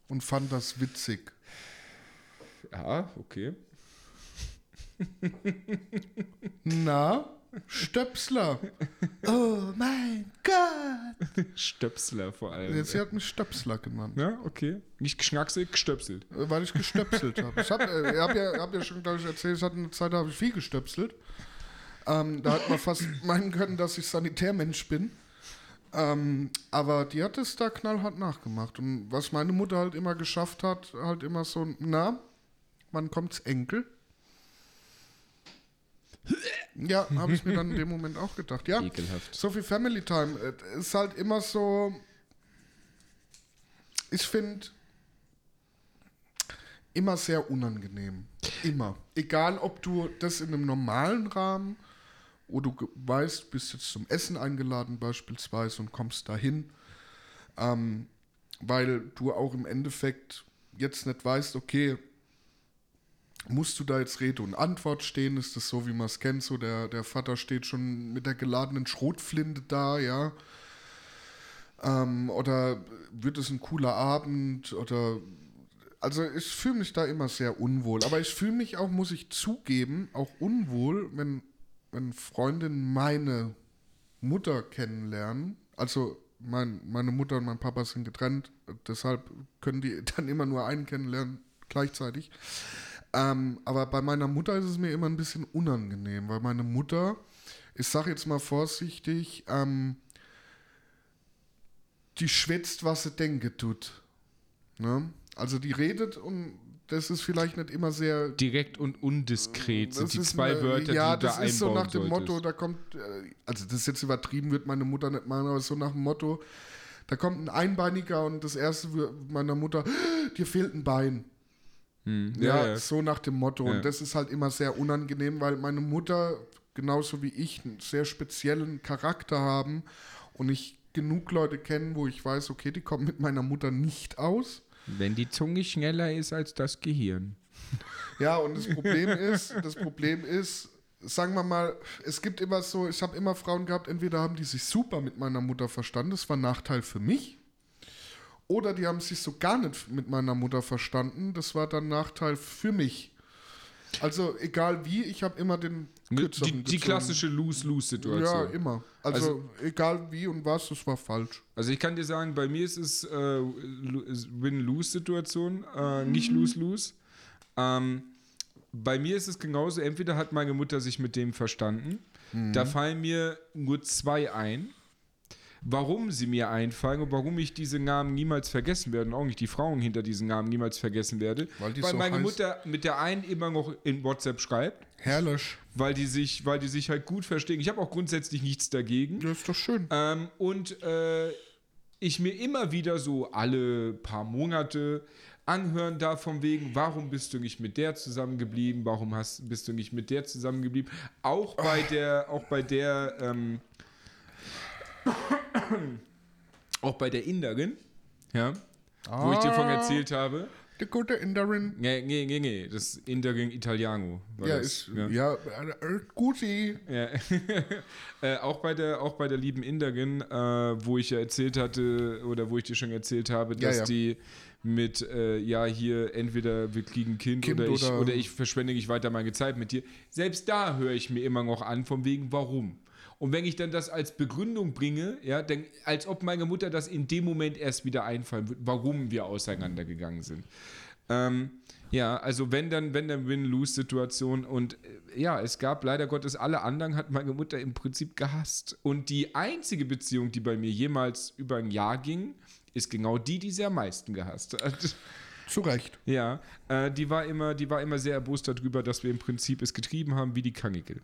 A: Und fand das witzig.
B: Ja, okay.
A: Na, Stöpsler. Oh mein Gott.
B: Stöpsler vor allem.
A: Jetzt, sie hat mich Stöpsler genannt,
B: ja, okay. Nicht geschnackselt, gestöpselt.
A: äh, weil ich gestöpselt habe. Ich habe äh, hab ja, hab ja schon, glaube ich, erzählt, ich hatte eine Zeit, da habe ich viel gestöpselt. Ähm, da hat man fast meinen können, dass ich Sanitärmensch bin. Ähm, aber die hat es da knallhart nachgemacht. Und was meine Mutter halt immer geschafft hat, halt immer so, na, wann kommt's Enkel? Ja, habe ich mir dann in dem Moment auch gedacht. Ja,
B: Ekelhaft.
A: so viel Family Time. Es ist halt immer so. Ich finde. immer sehr unangenehm. Immer. Egal, ob du das in einem normalen Rahmen, wo du weißt, bist jetzt zum Essen eingeladen beispielsweise und kommst dahin, ähm, weil du auch im Endeffekt jetzt nicht weißt, okay, musst du da jetzt Rede und Antwort stehen? Ist das so, wie man es kennt? So, der, der Vater steht schon mit der geladenen Schrotflinte da, ja. Ähm, oder wird es ein cooler Abend? Oder also ich fühle mich da immer sehr unwohl. Aber ich fühle mich auch, muss ich zugeben, auch unwohl, wenn, wenn Freundinnen meine Mutter kennenlernen. Also mein, meine Mutter und mein Papa sind getrennt, deshalb können die dann immer nur einen kennenlernen gleichzeitig. Ähm, aber bei meiner Mutter ist es mir immer ein bisschen unangenehm, weil meine Mutter, ich sage jetzt mal vorsichtig, ähm, die schwätzt, was sie denke tut. Ne? Also die redet und das ist vielleicht nicht immer sehr
B: Direkt und undiskret sind
A: das
B: die zwei
A: eine-
B: Wörter,
A: ja,
B: die du
A: das
B: da
A: ist so
B: einbauen
A: nach dem
B: solltest.
A: Motto, da kommt, äh, also das ist jetzt übertrieben, wird meine Mutter nicht machen, aber so nach dem Motto, da kommt ein Einbeiniger und das erste wird meiner Mutter, dir fehlt ein Bein.
B: Hm,
A: Ja,
B: ja, ja.
A: so nach dem Motto.
B: Ja.
A: Und das ist halt immer sehr unangenehm, weil meine Mutter, genauso wie ich, einen sehr speziellen Charakter haben und ich genug Leute kennen, wo ich weiß, okay, die kommen mit meiner Mutter nicht aus.
B: Wenn die Zunge schneller ist als das Gehirn.
A: Ja, und das Problem ist, das Problem ist, sagen wir mal, es gibt immer so, ich habe immer Frauen gehabt, entweder haben die sich super mit meiner Mutter verstanden, das war ein Nachteil für mich, oder die haben sich so gar nicht mit meiner Mutter verstanden, das war dann Nachteil für mich. Also egal wie, ich habe immer den
B: Die,
A: kürzeren
B: die
A: gezogen.
B: klassische
A: Ja,
B: Lose-Lose-Situation.
A: immer. Also, egal wie und was, das war falsch.
B: Also ich kann dir sagen, bei mir ist es äh, Lo- Win-Lose-Situation, äh, nicht Lose-Lose. Ähm, bei mir ist es genauso, entweder hat meine Mutter sich mit dem verstanden, da fallen mir nur zwei ein. Warum sie mir einfallen und warum ich diese Namen niemals vergessen werde und auch nicht die Frauen hinter diesen Namen niemals vergessen werde.
A: Weil
B: weil
A: so
B: meine. Mutter mit der einen immer noch in WhatsApp schreibt,
A: Herrlich.
B: weil die sich, weil die sich halt gut verstehen. Ich habe auch grundsätzlich nichts dagegen.
A: Ja, ist doch schön.
B: Ähm, und äh, ich mir immer wieder so alle paar Monate anhören darf von wegen, warum bist du nicht mit der zusammengeblieben, warum hast, bist du nicht mit der zusammengeblieben. Auch bei der, auch bei der, ähm, auch bei der Inderin, ja, wo ich dir von erzählt habe.
A: Die gute Inderin.
B: Nee, nee, nee, nee, das Inderin Italiano.
A: Ja,
B: das,
A: ist, ja, äh, Guti.
B: Ja. äh, auch, bei der, auch bei der lieben Inderin, äh, wo ich ja erzählt hatte, oder wo ich dir schon erzählt habe,
A: Ja,
B: dass
A: ja.
B: die mit, äh, ja, hier entweder wir kriegen ein Kind,
A: Kind
B: oder, ich,
A: oder-
B: oder ich verschwende nicht weiter meine Zeit mit dir. Selbst da höre ich mir immer noch an, von wegen, warum. Und wenn ich dann das als Begründung bringe, ja, dann, als ob meine Mutter das in dem Moment erst wieder einfallen wird, warum wir auseinandergegangen sind. Ähm, ja, also wenn dann, wenn dann Win-Lose-Situation und äh, ja, es gab leider Gottes alle anderen hat meine Mutter im Prinzip gehasst. Und die einzige Beziehung, die bei mir jemals über ein Jahr ging, ist genau die, die sie am meisten gehasst hat.
A: Zu Recht.
B: Ja, äh, die war immer, die war immer sehr erbost darüber, dass wir im Prinzip es getrieben haben wie die Kangickel.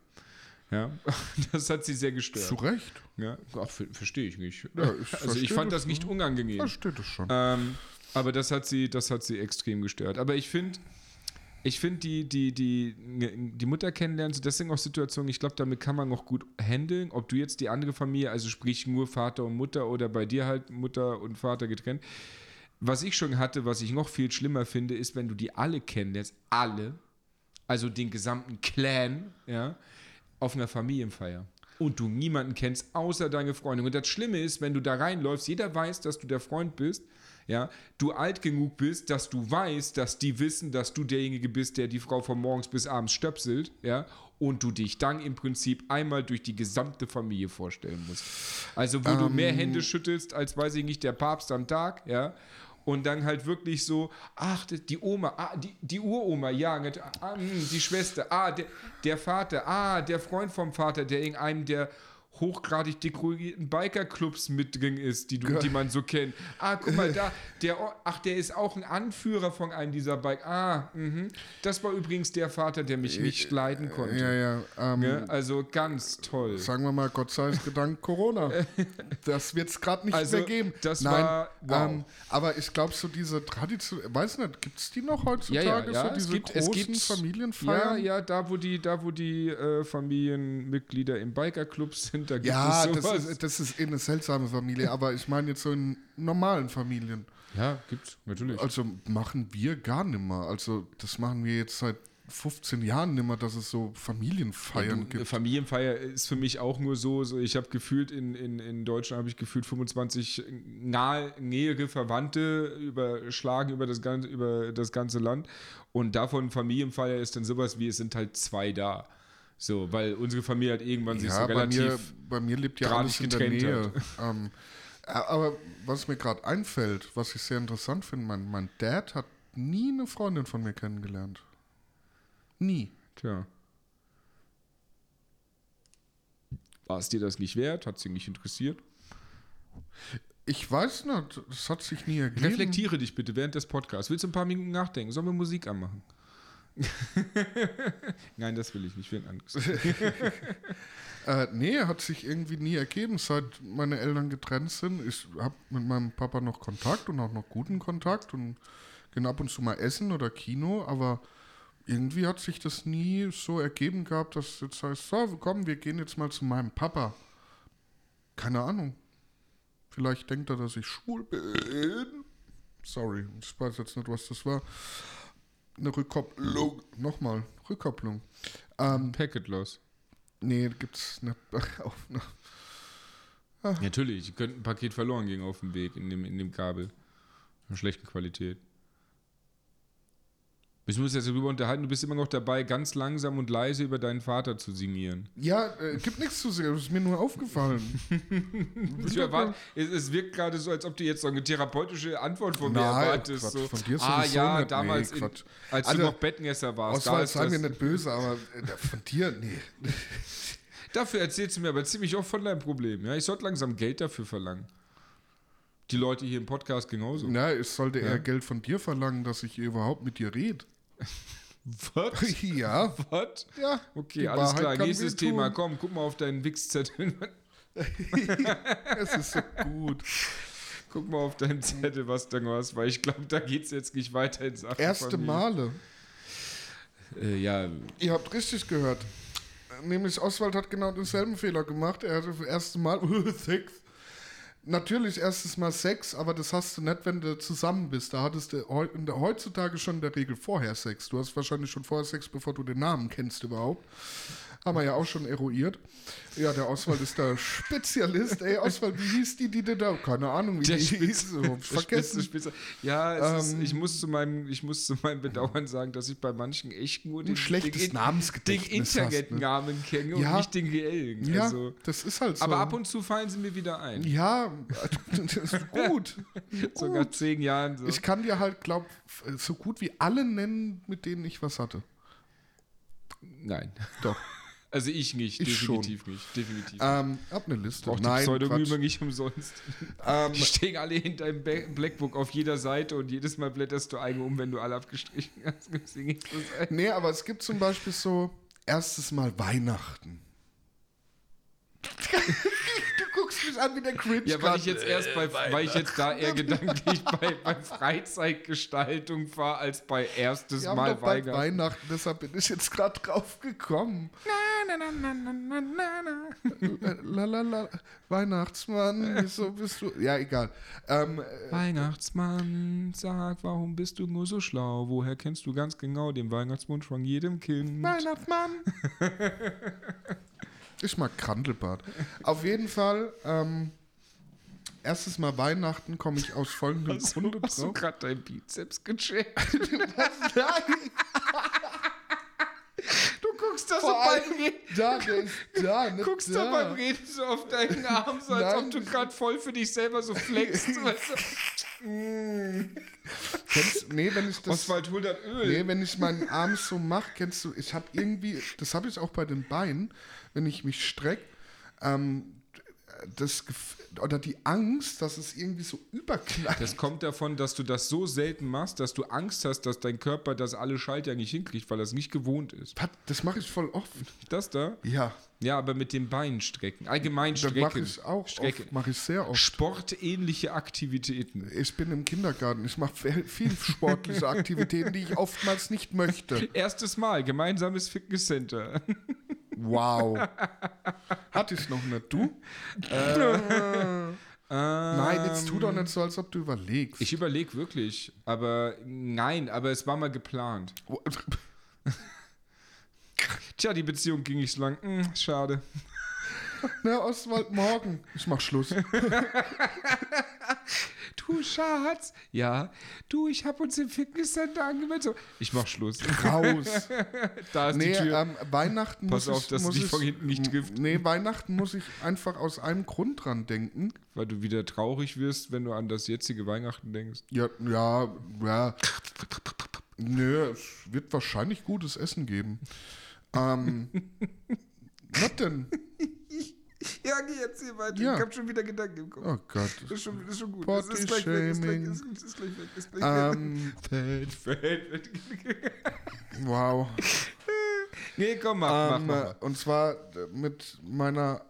B: Ja, das hat sie sehr gestört.
A: Zu Recht.
B: Ja, ach, ver verstehe ich nicht.
A: Ja, ich
B: also ich
A: verstehe
B: fand
A: das
B: das nicht unangenehm.
A: Versteht es schon.
B: Ähm, aber das hat sie, das hat sie extrem gestört. Aber ich finde, ich finde die, die, die, die Mutter kennenlernen, so, das sind auch Situationen, ich glaube, damit kann man noch gut handeln. Ob du jetzt die andere Familie, also sprich nur Vater und Mutter oder bei dir halt Mutter und Vater getrennt. Was ich schon hatte, was ich noch viel schlimmer finde, ist, wenn du die alle kennenlernst, alle, also den gesamten Clan, ja, auf einer Familienfeier. Und du niemanden kennst, außer deine Freundin. Und das Schlimme ist, wenn du da reinläufst, jeder weiß, dass du der Freund bist, ja, du alt genug bist, dass du weißt, dass die wissen, dass du derjenige bist, der die Frau von morgens bis abends stöpselt, ja, und du dich dann im Prinzip einmal durch die gesamte Familie vorstellen musst. Also, wo du mehr Hände schüttelst, als weiß ich nicht, der Papst am Tag, ja, und dann halt wirklich so, ach, die- Oma, ah, die, die Uroma, ja, ah, hm, die Schwester, ah, der, der Vater, ah, der Freund vom Vater, der in einem der hochgradig dekorierten Bikerclubs mit drin ist, die, du, die man so kennt. Ah, guck mal da, der, ach, der ist auch ein Anführer von einem dieser Bike. Ah, mhm. das war übrigens der Vater, der mich nicht leiden konnte.
A: Ja, ja. Ähm,
B: Ja, also ganz toll.
A: Sagen wir mal, Gott sei Dank Corona. Das wird es gerade nicht
B: Also,
A: mehr geben.
B: das
A: Nein,
B: war- wow.
A: ähm, aber ich glaube, so diese Tradition, weiß nicht, gibt es die noch heutzutage?
B: Ja, ja, ja.
A: So
B: es
A: diese
B: gibt, es
A: großen
B: gibt Ja,
A: Familienfeiern?
B: ja, da wo die, da wo die äh, Familienmitglieder im Bikerclub sind, da gibt
A: Ja,
B: es
A: das
B: sowas.
A: ist, das ist eh eine seltsame Familie, aber ich meine jetzt so in normalen Familien.
B: ja, gibt's natürlich.
A: Also machen wir gar nimmer. Also das machen wir jetzt seit 15 Jahren nimmer, dass es so Familienfeiern
B: Du,
A: gibt.
B: Familienfeier ist für mich auch nur so, so ich habe gefühlt in, in, in Deutschland habe ich gefühlt 25 nahe, nähere Verwandte überschlagen über das, ganze, über das ganze Land und davon Familienfeier ist dann sowas wie es sind halt zwei da. So, weil unsere Familie halt irgendwann sich so
A: Ja, bei
B: relativ
A: mir, bei mir lebt ja alles in der Nähe. Ähm, äh, aber was mir gerade einfällt, was ich sehr interessant finde, mein, mein Dad hat nie eine Freundin von mir kennengelernt. Nie.
B: Tja. War es dir das nicht wert? Hat sie nicht interessiert?
A: Ich weiß nicht, das hat sich nie ergeben.
B: Reflektiere dich bitte während des Podcasts. Willst du ein paar Minuten nachdenken? Sollen wir Musik anmachen? Nein, das will ich nicht. Für ein anderes.
A: Äh, nee, hat sich irgendwie nie ergeben, seit meine Eltern getrennt sind. Ich habe mit meinem Papa noch Kontakt und auch noch guten Kontakt und gehen ab und zu mal essen oder Kino, aber irgendwie hat sich das nie so ergeben gehabt, dass jetzt heißt, so, komm, wir gehen jetzt mal zu meinem Papa. Keine Ahnung. Vielleicht denkt er, dass ich schwul bin. Sorry, ich weiß jetzt nicht, was das war. Eine Rückkopplung. Nochmal, Rückkopplung. Ähm,
B: Packet Loss.
A: Nee, gibt's nicht. Auf, ne.
B: Natürlich, ihr könnt ein Paket verloren gehen auf dem Weg in dem, in dem Kabel. Von schlechten Qualität. Wir müssen uns jetzt darüber unterhalten, du bist immer noch dabei, ganz langsam und leise über deinen Vater zu singieren.
A: Ja, äh, gibt nichts zu sehen, das ist mir nur aufgefallen.
B: Ich erwarte, es, es wirkt gerade so, als ob du jetzt so eine therapeutische Antwort von mir
A: Nein,
B: erwartest.
A: Quatsch,
B: so,
A: von dir
B: ah
A: sowieso
B: ja,
A: nicht.
B: damals,
A: Nee,
B: in, als
A: Also,
B: du noch Bettnässer warst. da
A: Auswahl
B: ist
A: sei mir nicht böse, aber äh, von dir, nee.
B: dafür erzählst du mir aber ziemlich oft von deinem Problem. Ja? Ich sollte langsam Geld dafür verlangen. Die Leute hier im Podcast genauso.
A: Na, ich sollte eher Geld von dir verlangen, dass ich überhaupt mit dir rede.
B: Was?
A: ja,
B: Was?
A: ja.
B: Okay,
A: die
B: alles
A: Wahrheit
B: klar. Nächstes. Thema. Komm, guck mal auf deinen Wichszettel.
A: Es ist so gut.
B: guck mal auf deinen Zettel, was da noch hast, weil ich glaube, da geht es jetzt nicht weiter in Sachen
A: Erste
B: Familie.
A: Male.
B: Äh, ja,
A: Ihr habt richtig gehört. Nämlich Oswald hat genau denselben Fehler gemacht. Er hatte das erste Mal Sex. Natürlich erstes Mal Sex, aber das hast du nicht, wenn du zusammen bist. Da hattest du heutzutage schon in der Regel vorher Sex. Du hast wahrscheinlich schon vorher Sex, bevor du den Namen kennst überhaupt. Haben wir ja auch schon eruiert. Ja, der Oswald ist der Spezialist. Ey, Oswald, wie hieß die, die da? Keine Ahnung, wie
B: Der
A: die
B: Spitz-
A: hieß.
B: Spitze,
A: vergessen.
B: Spitze. Ja, es
A: Ähm,
B: ist, ich, muss zu meinem, ich muss zu meinem Bedauern sagen, dass ich bei manchen echt nur den,
A: schlechtes
B: den, den
A: ne?
B: Internetnamen kenne und
A: Ja.
B: nicht den reellen.
A: Ja,
B: Also,
A: das ist halt so.
B: aber ab und zu fallen sie mir wieder ein.
A: Ja, das ist gut.
B: So
A: gut.
B: zehn Jahren. So.
A: Ich kann dir halt, glaub, so gut wie alle nennen, mit denen ich was hatte.
B: Nein.
A: Doch.
B: Also ich nicht,
A: Ich
B: definitiv nicht. Definitiv.
A: Ähm, hab eine Liste.
B: Die
A: Nein,
B: Pseudonyme
A: Quatsch.
B: nicht umsonst.
A: Ähm,
B: Die stehen alle hinter einem Ba- Blackbook auf jeder Seite und jedes Mal blätterst du eine um, wenn du alle abgestrichen hast. Ein-
A: nee, aber es gibt zum Beispiel so erstes Mal Weihnachten. Du guckst mich an wie der Cringe.
B: Ja, weil ich jetzt erst bei, weil ich jetzt da eher gedanklich bei, bei Freizeitgestaltung war, als bei erstes
A: Wir haben
B: Mal
A: doch bald
B: Weihnachten.
A: Weihnachten, deshalb bin ich jetzt gerade drauf gekommen.
B: Na, na, na, na, na, na, na.
A: Lalala, Weihnachtsmann, wieso bist du. Ja, egal. Ähm,
B: Weihnachtsmann, sag, warum bist du nur so schlau? Woher kennst du ganz genau den Weihnachtswunsch von jedem Kind?
A: Weihnachtsmann. ich mag Krandelbart. Auf jeden Fall, ähm, erstes Mal Weihnachten komme ich aus folgendem
B: Hast du,
A: Grunde
B: hast du
A: drauf.
B: gerade dein Bizeps gecheckt?
A: Nein,
B: Du guckst da so beim Reden.
A: da, der ist da, nicht
B: guckst
A: da.
B: da beim Reden so auf deinen Arm, so als
A: Nein.
B: ob du gerade voll für dich selber so flexst. weißt du?
A: Kennst, nee, wenn ich das...
B: Oswald das Öl.
A: Nee, wenn ich meinen Arm so mache, kennst du, ich habe irgendwie, das habe ich auch bei den Beinen, wenn ich mich strecke, ähm, das oder die Angst, dass es irgendwie so überknallt.
B: Das kommt davon, dass du das so selten machst, dass du Angst hast, dass dein Körper das alle Schalter nicht hinkriegt, weil es nicht gewohnt ist.
A: Das mache ich voll oft.
B: Das da?
A: Ja,
B: Ja, aber mit den Beinen strecken. Allgemein
A: das
B: strecken.
A: mache ich auch
B: Strecke.
A: oft, mache ich sehr oft.
B: Sportähnliche Aktivitäten.
A: Ich bin im Kindergarten. Ich mache viel sportliche Aktivitäten, die ich oftmals nicht möchte.
B: Erstes Mal, gemeinsames Fitnesscenter.
A: Wow. Hatte ich noch nicht. Du? Nein, jetzt tu doch nicht so, als ob du überlegst.
B: Ich überlege wirklich, aber nein, aber es war mal geplant. Tja, die Beziehung ging nicht so lang. Hm, schade.
A: Na, Oswald, morgen. Ich mach Schluss.
B: Du Schatz, ja, du, ich habe uns im Fitnesscenter angemeldet. So, ich mach Schluss.
A: Raus.
B: Da ist
A: Nee,
B: die Tür.
A: ähm, Weihnachten
B: Pass
A: muss
B: auf,
A: ich,
B: dass
A: muss
B: dich
A: ich,
B: von hinten nicht trifft.
A: Nee, Weihnachten muss ich einfach aus einem Grund dran denken.
B: Weil du wieder traurig wirst, wenn du an das jetzige Weihnachten denkst.
A: Ja, ja, ja. Nö, es wird wahrscheinlich gutes Essen geben. Ähm, was denn?
B: Ja, geh jetzt hier weiter.
A: Ja.
B: Ich hab schon wieder Gedanken im Kopf.
A: Oh Gott.
B: Das ist schon, das ist schon gut.
A: Body
B: das ist gleich weg, ist gleich,
A: shaming.
B: ist, ist gleich weg, ist gleich weg. Fällt, fällt.
A: wow.
B: Nee, komm, mach,
A: Ähm,
B: mach, mach.
A: und zwar äh, mit meiner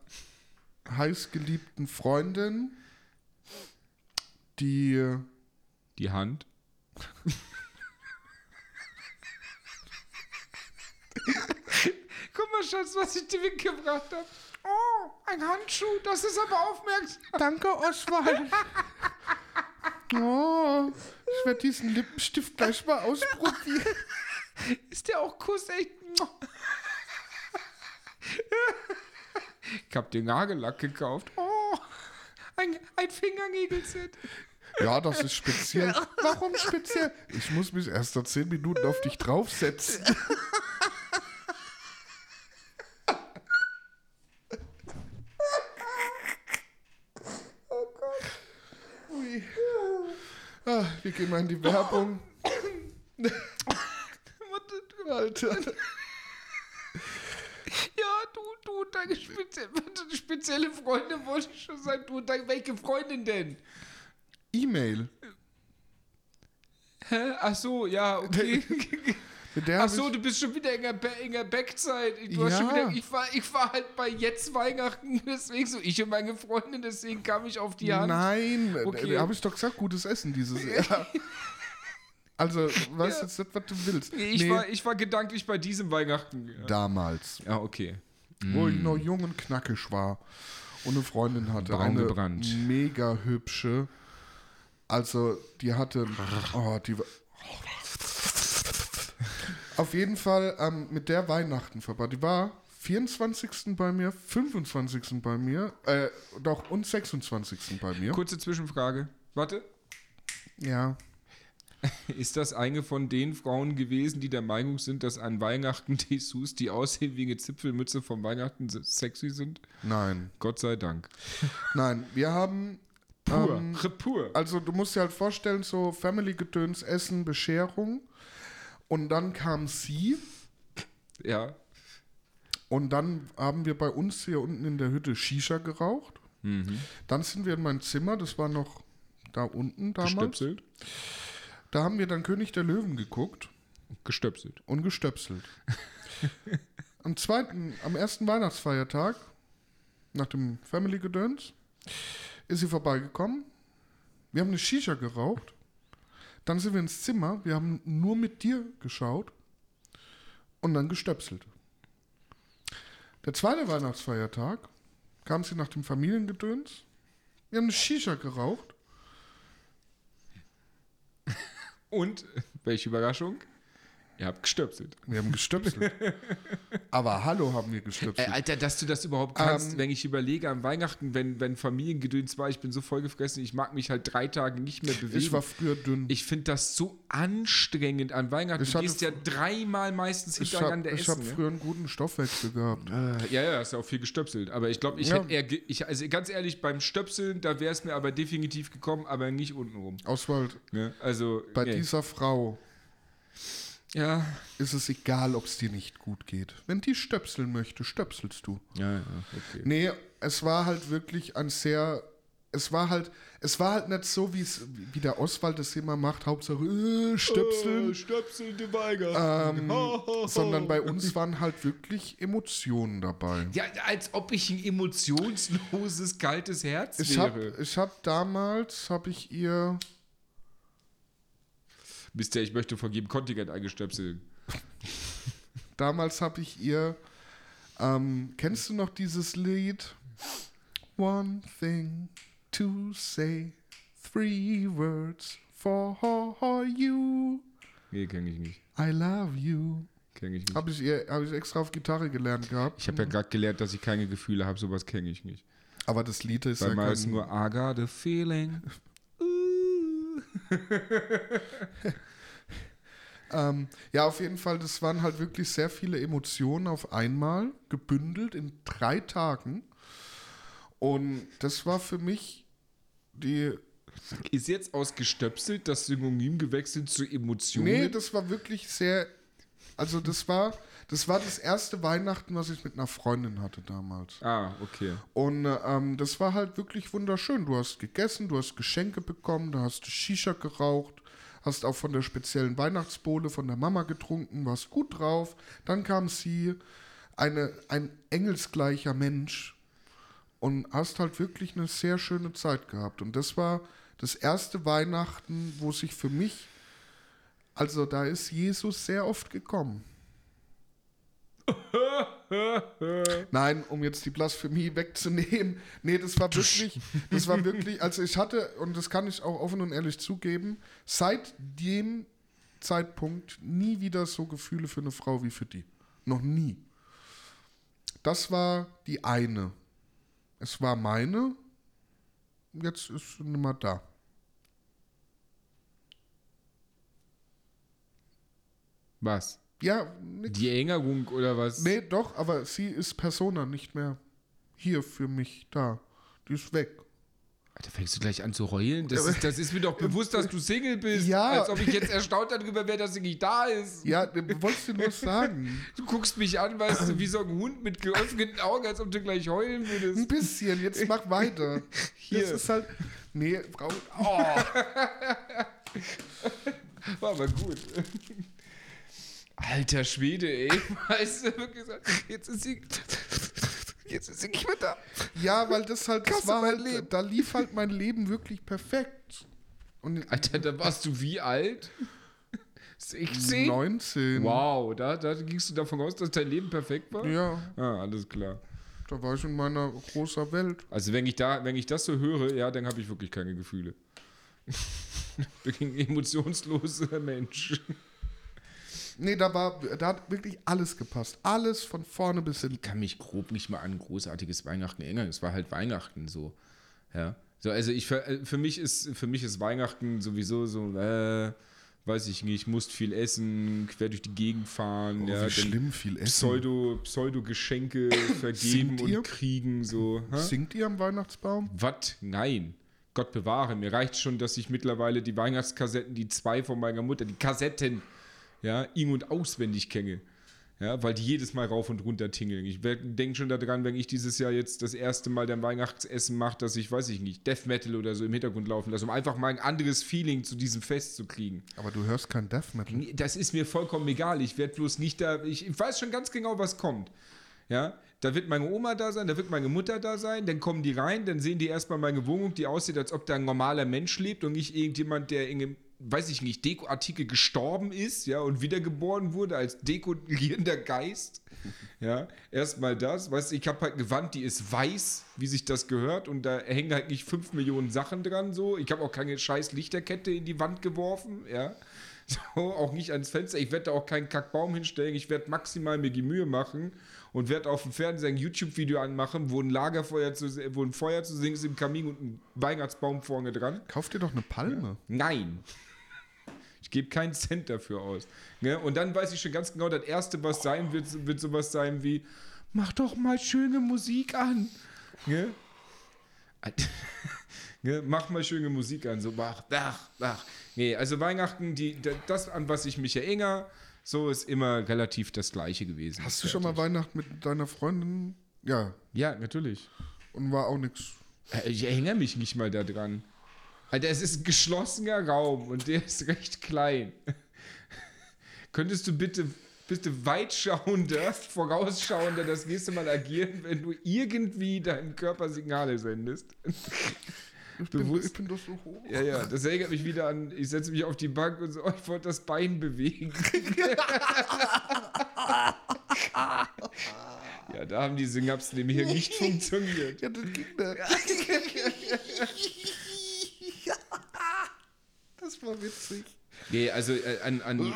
A: heißgeliebten Freundin, die
B: Die Hand. Guck mal, Schatz, was ich dir mitgebracht habe. Oh, ein Handschuh, das ist aber aufmerksam.
A: Danke, Oswald. Oh, ich werde diesen Lippenstift gleich mal ausprobieren.
B: Ist der auch kussecht? Ich hab den Nagellack gekauft. Oh, ein, ein Fingernägelset.
A: Ja, das ist speziell. Warum speziell? Ich muss mich erst nach 10 Minuten auf dich draufsetzen. Ui. Ah, wir gehen mal in die Werbung. Alter.
B: Ja, du, du, deine spezielle, spezielle Freundin wollte ich schon sagen. Du, deine, welche Freundin denn?
A: E-Mail.
B: Hä? Ach so, ja, okay.
A: Der
B: Ach so, du bist schon wieder in der, Be in der Backzeit. Du hast schon
A: Ja.
B: wieder, ich, war, ich war halt bei jetzt Weihnachten, deswegen so, ich und meine Freundin, deswegen kam ich auf die Hand.
A: Nein,
B: Okay.
A: da habe ich doch gesagt, gutes Essen dieses Jahr. Also, weißt jetzt nicht, was du willst.
B: Ich,
A: Nee,
B: war, ich war gedanklich bei diesem Weihnachten. Ja,
A: damals,
B: ja okay.
A: wo ich noch jung und knackig war und eine Freundin hatte,
B: Braun
A: eine
B: gebrannt.
A: mega hübsche. Also, die hatte, oh, die war, auf jeden Fall ähm, mit der Weihnachten verbracht. Die war 24. bei mir, 25. bei mir, äh, doch und 26. bei mir.
B: Kurze Zwischenfrage. Warte.
A: Ja.
B: Ist das eine von den Frauen gewesen, die der Meinung sind, dass an Weihnachten Dessous, die aussehen wie eine Zipfelmütze vom Weihnachten, se- sexy sind?
A: Nein.
B: Gott sei Dank.
A: Nein, wir haben.
B: Pur.
A: Ähm,
B: Pur.
A: also, du musst dir halt vorstellen, so Family-Gedöns, Essen, Bescherung. Und dann kam sie.
B: Ja.
A: Und dann haben wir bei uns hier unten in der Hütte Shisha geraucht.
B: Mhm.
A: Dann sind wir in mein Zimmer, das war noch da unten damals.
B: Gestöpselt.
A: Da haben wir dann König der Löwen geguckt
B: Gestöpselt.
A: und gestöpselt. am zweiten, am ersten Weihnachtsfeiertag, nach dem Family-Gedöns, ist sie vorbeigekommen. Wir haben eine Shisha geraucht. Dann sind wir ins Zimmer. Wir haben nur mit dir geschaut. Und dann gestöpselt. Der zweite Weihnachtsfeiertag kam sie nach dem Familiengedöns. Wir haben eine Shisha geraucht.
B: Und, welche Überraschung? Ihr habt gestöpselt.
A: Wir haben gestöpselt. Aber hallo haben wir gestöpselt.
B: Alter, dass du das überhaupt kannst,
A: Ähm,
B: wenn ich überlege, an Weihnachten, wenn, wenn Familiengedöns war, ich bin so vollgefressen, ich mag mich halt drei Tage nicht mehr bewegen.
A: ich war früher dünn.
B: Ich finde das so anstrengend an Weihnachten.
A: Ich
B: Du gehst ja dreimal meistens
A: Ich
B: hintereinander
A: habe hab
B: essen.
A: früher einen guten Stoffwechsel gehabt.
B: ne? Ja, ja, hast ja auch viel gestöpselt. Aber ich glaube, ich
A: Ja.
B: hätte eher, ich, also ganz ehrlich, beim Stöpseln, da wäre es mir aber definitiv gekommen, aber nicht untenrum.
A: Oswald,
B: Ne? Also,
A: bei
B: nee.
A: dieser Frau
B: ja.
A: ist es egal, ob es dir nicht gut geht. Wenn die stöpseln möchte, stöpselst du.
B: Ja, ja, okay.
A: Nee, es war halt wirklich ein sehr, es war halt, es war halt nicht so, wie es, wie der Oswald das immer macht, Hauptsache äh, Stöpseln,
B: Stöpsel, die Weiger.
A: ähm, sondern bei uns waren halt wirklich Emotionen dabei.
B: Ja, als ob ich ein emotionsloses, kaltes Herz
A: Ich
B: wäre.
A: habe ich hab damals, habe ich ihr,
B: Wisst ihr, ich möchte von jedem Kontingent eingestöpseln.
A: damals habe ich ihr, ähm, kennst du noch dieses Lied? One thing to say, three words for you.
B: Nee, kenne ich nicht.
A: I love you.
B: Kenne ich nicht.
A: Habe ich, hab ich extra auf Gitarre gelernt gehabt.
B: Ich habe ja gerade gelernt, dass ich keine Gefühle habe, sowas kenne ich nicht.
A: Aber das Lied ist
B: Bei
A: ja kein,
B: nur I got a feeling.
A: ähm, Ja, auf jeden Fall, das waren halt wirklich sehr viele Emotionen auf einmal, gebündelt in drei Tagen. Und das war für mich die.
B: Ist jetzt aus gestöpselt das Synonym gewechselt zu Emotionen?
A: Nee, das war wirklich sehr. Also, das war. Das war das erste Weihnachten, was ich mit einer Freundin hatte damals.
B: ah, okay.
A: Und ähm, das war halt wirklich wunderschön. Du hast gegessen, du hast Geschenke bekommen, da hast du Shisha geraucht, hast auch von der speziellen Weihnachtsbowle von der Mama getrunken, warst gut drauf. Dann kam sie, eine, ein engelsgleicher Mensch und hast halt wirklich eine sehr schöne Zeit gehabt. Und das war das erste Weihnachten, wo sich für mich, also da ist Jesus sehr oft gekommen. Nein, um jetzt die Blasphemie wegzunehmen. Nee, das war wirklich, das war wirklich, also ich hatte, und das kann ich auch offen und ehrlich zugeben, seit dem Zeitpunkt nie wieder so Gefühle für eine Frau wie für die. Noch nie. Das war die eine. Es war meine. Jetzt ist sie nicht mehr da.
B: Was?
A: Ja, nix.
B: Die Erinnerung oder was?
A: Nee, doch, aber sie ist Persona nicht mehr hier für mich da. Die ist weg.
B: Alter, fängst du gleich an zu heulen? Das ist, das ist mir doch bewusst, dass du Single bist.
A: Ja.
B: Als ob ich jetzt erstaunt darüber wäre, dass sie nicht da ist.
A: Ja, du wolltest dir nur sagen.
B: Du guckst mich an, weißt du, wie so ein Hund mit geöffneten Augen, als ob du gleich heulen
A: Ein
B: würdest.
A: bisschen, jetzt mach weiter.
B: Hier.
A: Das ist halt. Nee, Frau. Oh.
B: War aber gut. Alter Schwede, ey. Weißt du, wirklich so, jetzt ist sie. Jetzt ist sie nicht mehr da.
A: Ja, weil das halt, das
B: Kasse
A: war
B: mein
A: halt,
B: Leben.
A: da lief halt mein Leben wirklich perfekt. Und
B: Alter, da warst du wie alt? 16?
A: 19.
B: Wow, da, da gingst du davon aus, dass dein Leben perfekt war?
A: Ja,
B: Ah, alles klar.
A: da war ich in meiner großer Welt.
B: Also wenn ich da, wenn ich das so höre, ja, dann habe ich wirklich keine Gefühle. Bin ein emotionsloser Mensch.
A: Nee, da war, da hat wirklich alles gepasst. Alles von vorne bis hinten.
B: Ich kann mich grob nicht mal an ein großartiges Weihnachten erinnern. Es war halt Weihnachten so. Ja. So, also ich für, äh, für mich ist für mich ist Weihnachten sowieso so, äh, weiß ich nicht, musst viel essen, quer durch die Gegend fahren,
A: Oh,
B: ja,
A: wie schlimm viel Essen.
B: Pseudo, Pseudo-Geschenke vergeben
A: Singt ihr?
B: und kriegen, so.
A: Singt ihr am Weihnachtsbaum?
B: Was? Nein. Gott bewahre. Mir reicht schon, dass ich mittlerweile die Weihnachtskassetten, die zwei von meiner Mutter, die Kassetten, ja, in- und auswendig kenne. Ja, weil die jedes Mal rauf und runter tingeln. Ich denke schon daran, wenn ich dieses Jahr jetzt das erste Mal dein Weihnachtsessen mache, dass ich, weiß ich nicht, Death Metal oder so im Hintergrund laufen lasse, um einfach mal ein anderes Feeling zu diesem Fest zu kriegen.
A: Aber du hörst kein Death Metal.
B: Das ist mir vollkommen egal. Ich werde bloß nicht da. Ich, ich weiß schon ganz genau, was kommt. Ja, da wird meine Oma da sein, da wird meine Mutter da sein, dann kommen die rein, dann sehen die erstmal meine Wohnung, die aussieht, als ob da ein normaler Mensch lebt und nicht irgendjemand, der in einem, weiß ich nicht, Dekoartikel gestorben ist, ja, und wiedergeboren wurde als dekorierender Geist. Ja, erstmal das, weißt du, ich habe halt eine Wand, die ist weiß, wie sich das gehört, und da hängen halt nicht 5 Millionen Sachen dran, so. Ich habe auch keine scheiß Lichterkette in die Wand geworfen, ja. So, auch nicht ans Fenster. Ich werde da auch keinen Kackbaum hinstellen. Ich werde maximal mir die Mühe machen und werde auf dem Fernseher ein YouTube-Video anmachen, wo ein Lagerfeuer zu, wo ein Feuer zu sehen ist im Kamin und ein Weihnachtsbaum vorne dran.
A: Kauf dir doch eine Palme.
B: Nein. Ich gebe keinen Cent dafür aus. Ne? Und dann weiß ich schon ganz genau, das Erste, was sein wird, wird sowas sein wie, mach doch mal schöne Musik an. Ne? ne? Mach mal schöne Musik an. So, mach, mach, mach. Nee, also Weihnachten, die, das, an was ich mich erinnere, so ist immer relativ das Gleiche gewesen.
A: Hast du schon mal Weihnachten mit deiner Freundin? Ja.
B: Ja, natürlich.
A: und war auch nichts.
B: Äh, Ich erinnere mich nicht mal daran. Alter, es ist ein geschlossener Raum und der ist recht klein. Könntest du bitte, bitte weitschauender, vorausschauender das nächste Mal agieren, wenn du irgendwie deinem Körper Signale sendest?
A: Ich bin,
B: Bewusst.
A: ich bin doch so hoch.
B: Ja, ja, das erinnert mich wieder an, ich setze mich auf die Bank und so, oh, ich wollte das Bein bewegen. ja, da haben die Synapsen im Hirn nicht funktioniert.
A: Ja, das ging da. Das war witzig.
B: Nee, also äh, an, an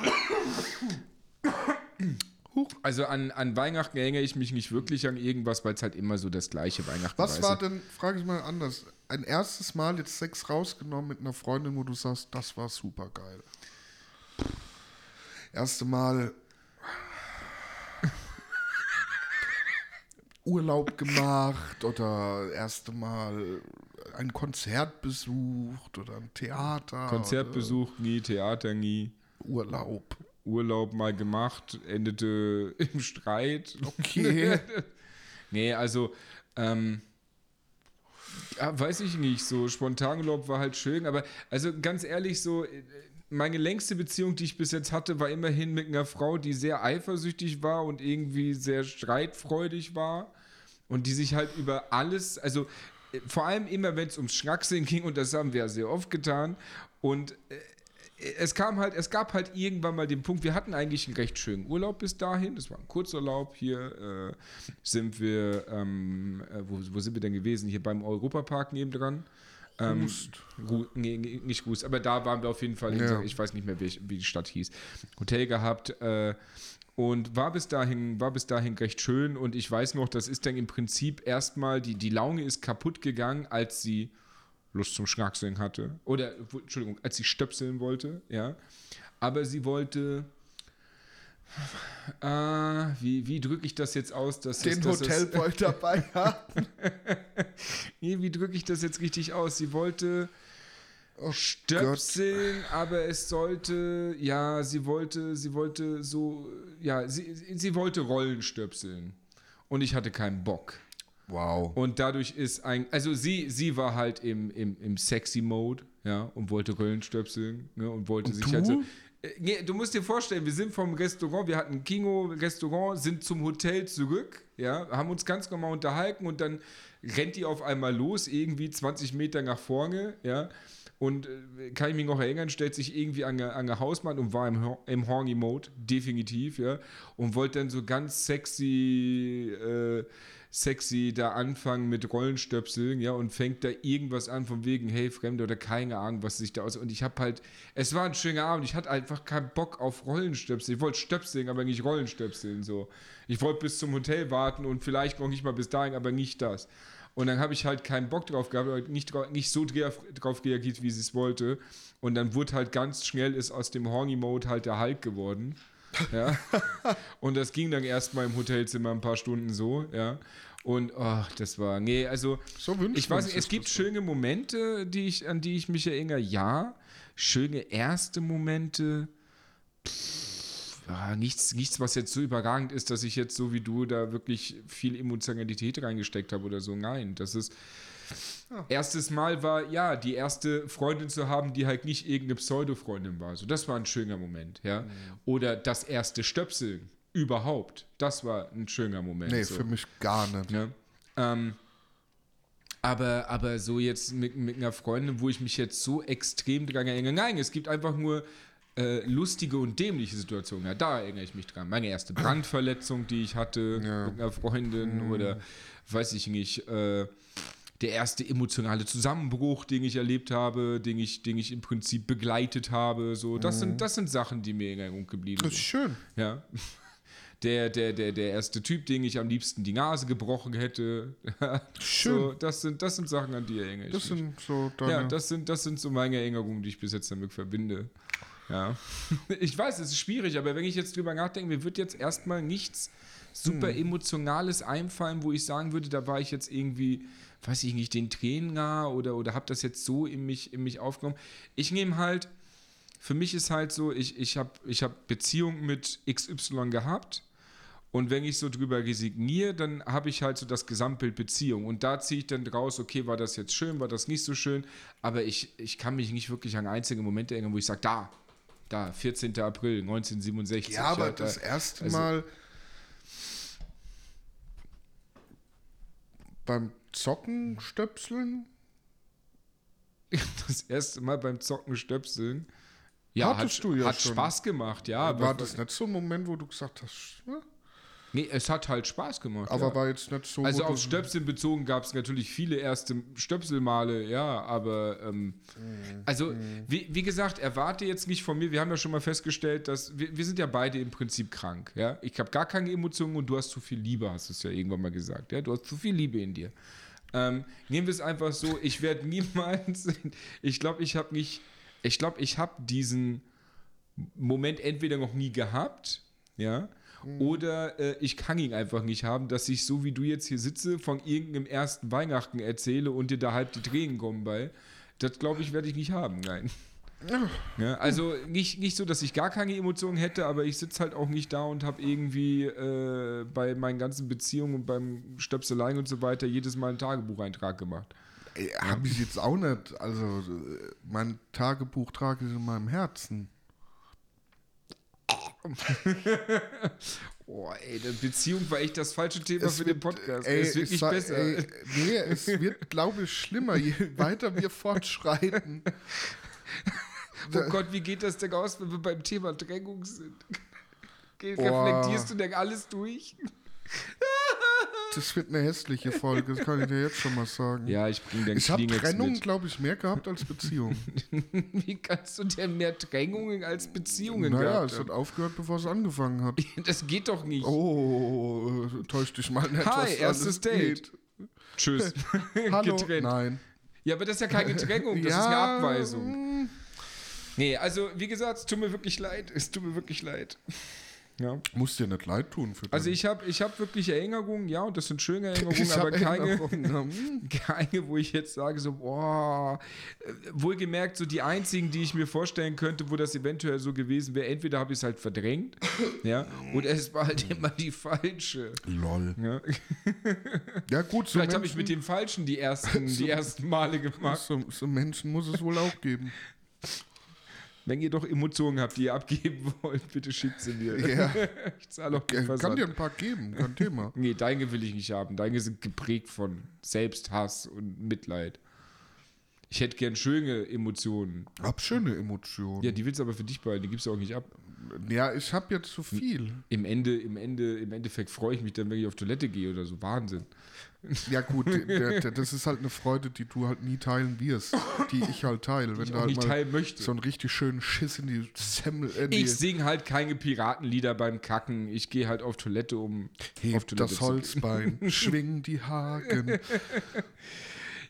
B: also an, an Weihnachten erinnere ich mich nicht wirklich an irgendwas, weil es halt immer so das gleiche Weihnachten
A: Was
B: weißt
A: war denn, frage ich mal anders, ein erstes Mal jetzt Sex rausgenommen mit einer Freundin, wo du sagst, das war super geil? Erste Mal Urlaub gemacht oder erste Mal ein Konzert besucht oder ein Theater.
B: Konzertbesuch nie, Theater nie,
A: Urlaub.
B: Urlaub mal gemacht, endete im Streit.
A: Okay.
B: Nee, also, ähm, ja, weiß ich nicht, so Spontanurlaub war halt schön, aber also ganz ehrlich, so, äh, meine längste Beziehung, die ich bis jetzt hatte, war immerhin mit einer Frau, die sehr eifersüchtig war und irgendwie sehr streitfreudig war und die sich halt über alles, also äh, vor allem immer, wenn es ums Schnackseln ging, und das haben wir ja sehr oft getan, und äh, es kam halt, es gab halt irgendwann mal den Punkt, wir hatten eigentlich einen recht schönen Urlaub bis dahin. Das war ein Kurzurlaub. Hier äh, sind wir, ähm, äh, wo, wo sind wir denn gewesen? Hier beim Europapark nebendran. Ähm, Gu nee, nicht Gust, aber da waren wir auf jeden Fall, in,
A: Ja.
B: ich weiß nicht mehr, wie, wie die Stadt hieß. Hotel gehabt äh, und war bis dahin, war bis dahin recht schön. Und ich weiß noch, das ist dann im Prinzip erstmal, die, die Laune ist kaputt gegangen, als sie Lust zum Schnackseln hatte. Oder, Entschuldigung, als sie stöpseln wollte, ja. Aber sie wollte. Äh, wie wie drücke ich das jetzt aus? Dass
A: Den
B: es, dass es-
A: Hotelboy dabei haben.
B: Nee, wie drücke ich das jetzt richtig aus? Sie wollte
A: Oh
B: stöpseln, aber es sollte, ja, sie wollte, sie wollte so, ja, sie, sie wollte Rollen stöpseln. Und ich hatte keinen Bock.
A: Wow.
B: Und dadurch ist ein, also sie, sie war halt im, im, im sexy Mode, ja, und wollte Röllenstöpseln, ne, und wollte
A: Und
B: sich
A: du?
B: halt so. Äh, du musst dir vorstellen, wir sind vom Restaurant, wir hatten ein Kino-Restaurant, sind zum Hotel zurück, ja, haben uns ganz normal unterhalten und dann rennt die auf einmal los, irgendwie 20 Meter nach vorne, ja. Und äh, kann ich mich noch erinnern, stellt sich irgendwie an eine, an eine Hausmann und war im, im Horny-Mode, definitiv, ja. Und wollte dann so ganz sexy, äh, sexy da anfangen mit Rollenstöpseln, ja, und fängt da irgendwas an von wegen, hey, Fremde oder keine Ahnung, was sich da aus. Und ich habe halt, es war ein schöner Abend, ich hatte einfach keinen Bock auf Rollenstöpseln. Ich wollte stöpseln, aber nicht Rollenstöpseln, so. Ich wollte bis zum Hotel warten und vielleicht noch nicht mal bis dahin, aber nicht das. Und dann habe ich halt keinen Bock drauf gehabt, nicht, nicht so dra- drauf reagiert, wie sie es wollte. Und dann wurde halt ganz schnell ist aus dem Horny-Mode halt der Hulk geworden. Ja. und das ging dann erstmal im Hotelzimmer ein paar Stunden so, ja. Und ach, das war, nee, also
A: So
B: ich weiß nicht, es gibt schöne Momente, die ich, an die ich mich erinnere, ja. Schöne erste Momente, pff, ja, nichts, nichts, was jetzt so überragend ist, dass ich jetzt so wie du da wirklich viel Emotionalität reingesteckt habe oder so. Nein, das ist. Erstes Mal war, ja, die erste Freundin zu haben, die halt nicht irgendeine Pseudo-Freundin war. So, das war ein schöner Moment, ja. Oder das erste Stöpseln überhaupt. Das war ein schöner Moment.
A: Nee,
B: so.
A: für mich gar nicht.
B: Ja. Ähm, aber, aber so jetzt mit, mit einer Freundin, wo ich mich jetzt so extrem dran erinnere. Nein, es gibt einfach nur äh, lustige und dämliche Situationen. Ja, da erinnere ich mich dran. Meine erste Brandverletzung, die ich hatte
A: Ja.
B: mit einer Freundin oder weiß ich nicht, äh, der erste emotionale Zusammenbruch, den ich erlebt habe, den ich, den ich im Prinzip begleitet habe. So, das, sind, das sind Sachen, die mir in Erinnerung geblieben
A: Das ist
B: sind.
A: schön.
B: Ja. Der, der, der, der erste Typ, den ich am liebsten die Nase gebrochen hätte.
A: Schön.
B: So, das, sind, das sind Sachen, an die erinnere ich
A: Das
B: mich.
A: sind so deine.
B: Ja, das sind, das sind so meine Erinnerungen, die ich bis jetzt damit verbinde. Ja. Ich weiß, es ist schwierig, aber wenn ich jetzt drüber nachdenke, mir wird jetzt erstmal nichts super
A: Hm.
B: Emotionales einfallen, wo ich sagen würde, da war ich jetzt irgendwie, weiß ich nicht, den Tränen nah oder, oder habe das jetzt so in mich, in mich aufgenommen. Ich nehme halt, für mich ist halt so, ich, ich habe ich hab Beziehungen mit XY gehabt Und wenn ich so drüber resigniere, dann habe ich halt so das Gesamtbild Beziehung. Und da ziehe ich dann draus, okay, war das jetzt schön, war das nicht so schön. Aber ich, ich kann mich nicht wirklich an einzige Momente erinnern, wo ich sage, da, da, 14. April 1967.
A: Ja, aber
B: da,
A: das erste
B: also-
A: Mal beim Zocken stöpseln?
B: das erste Mal beim Zocken stöpseln. Ja,
A: Hattest
B: hat,
A: du ja
B: hat
A: schon.
B: Spaß gemacht, ja.
A: war das nicht so ein Moment, wo du gesagt hast, ne?
B: Nee, es hat halt Spaß gemacht.
A: aber
B: ja.
A: war jetzt nicht so.
B: Also auf Stöpseln bezogen gab es natürlich viele erste Stöpselmale, ja, aber ähm, also wie, wie gesagt, erwarte jetzt nicht von mir, wir haben ja schon mal festgestellt, dass wir, wir sind ja beide im Prinzip krank, ja. Ich habe gar keine Emotionen und du hast zu viel Liebe, hast du es ja irgendwann mal gesagt, ja. Du hast zu viel Liebe in dir. Ähm, nehmen wir es einfach so, ich werde niemals, ich glaube, ich habe nicht, ich glaube, ich habe diesen Moment entweder noch nie gehabt, ja, oder äh, ich kann ihn einfach nicht haben, dass ich so wie du jetzt hier sitze, von irgendeinem ersten Weihnachten erzähle und dir da halb die Tränen kommen bei. Das glaube ich, werde ich nicht haben, nein. Ja, also nicht, nicht so, dass ich gar keine Emotionen hätte, aber ich sitze halt auch nicht da und habe irgendwie äh, bei meinen ganzen Beziehungen und beim Stöpseleien und so weiter jedes Mal einen Tagebucheintrag gemacht.
A: Habe ich jetzt auch nicht. Also, äh, mein Tagebuch trage ich in meinem Herzen.
B: Oh, ey, Beziehung war echt das falsche Thema
A: Es
B: für den Podcast.
A: ey,
B: es wird
A: ich
B: nicht besser.
A: ey, nee, es wird, glaube ich, schlimmer, je weiter wir fortschreiten.
B: Oh Gott, wie geht das denn aus, wenn wir beim Thema Drängung sind?
A: Boah.
B: Reflektierst du denn alles durch?
A: Das wird eine hässliche Folge, das kann ich dir jetzt schon mal sagen.
B: Ja, ich bring den
A: ich habe Trennung, glaube ich, mehr gehabt als Beziehung.
B: Wie kannst du denn mehr Drängungen als Beziehungen
A: naja,
B: gehabt
A: es hat aufgehört, bevor es angefangen hat.
B: Das geht doch nicht.
A: Oh, täusch dich mal nicht.
B: Hi, erstes Date.
A: geht.
B: Tschüss.
A: Hallo?
B: Getrennt.
A: Nein.
B: Ja, aber das ist ja keine Drängung, das ist eine
A: Ja,
B: Abweisung. Nee, also wie gesagt, es tut mir wirklich leid. Es tut mir wirklich leid. Ja.
A: Muss dir nicht leid tun für
B: Also ich habe ich hab wirklich Erinnerungen, ja, und das sind schöne Erinnerungen,
A: Ich
B: aber keine,
A: Erinnerungen.
B: Keine, wo ich jetzt sage, so, boah, äh, wohlgemerkt, so die einzigen, die ich mir vorstellen könnte, wo das eventuell so gewesen wäre, entweder habe ich es halt verdrängt, ja, oder es war halt immer die falsche.
A: Lol.
B: Ja.
A: Ja gut, so
B: Vielleicht habe ich mit dem Falschen die ersten, die ersten Male gemacht.
A: so, so Menschen muss es wohl auch geben.
B: Wenn ihr doch Emotionen habt, die ihr abgeben wollt, bitte schickt sie mir.
A: Ja.
B: Ich zahle auch den
A: Kann
B: Versand.
A: dir ein paar geben, kein Thema.
B: Nee, deine will ich nicht haben. Deine sind geprägt von Selbsthass und Mitleid. Ich hätte gern schöne Emotionen.
A: Hab schöne Emotionen.
B: Ja, die willst du aber für dich behalten, die gibst du auch nicht ab.
A: Ja, ich habe jetzt zu viel.
B: Im, Ende, im, Ende, Im Endeffekt freue ich mich dann, wenn ich auf Toilette gehe oder so. Wahnsinn.
A: Ja gut, der, der, das ist halt eine Freude, die du halt nie teilen wirst, die ich halt teile. Wenn
B: Ich
A: du halt
B: nicht
A: mal
B: teilen möchte.
A: so einen richtig schönen Schiss in die Semmel. In die,
B: Ich singe halt keine Piratenlieder beim Kacken. Ich gehe halt auf Toilette, um auf
A: heb
B: Toilette
A: das. Holzbein, schwing die Haken.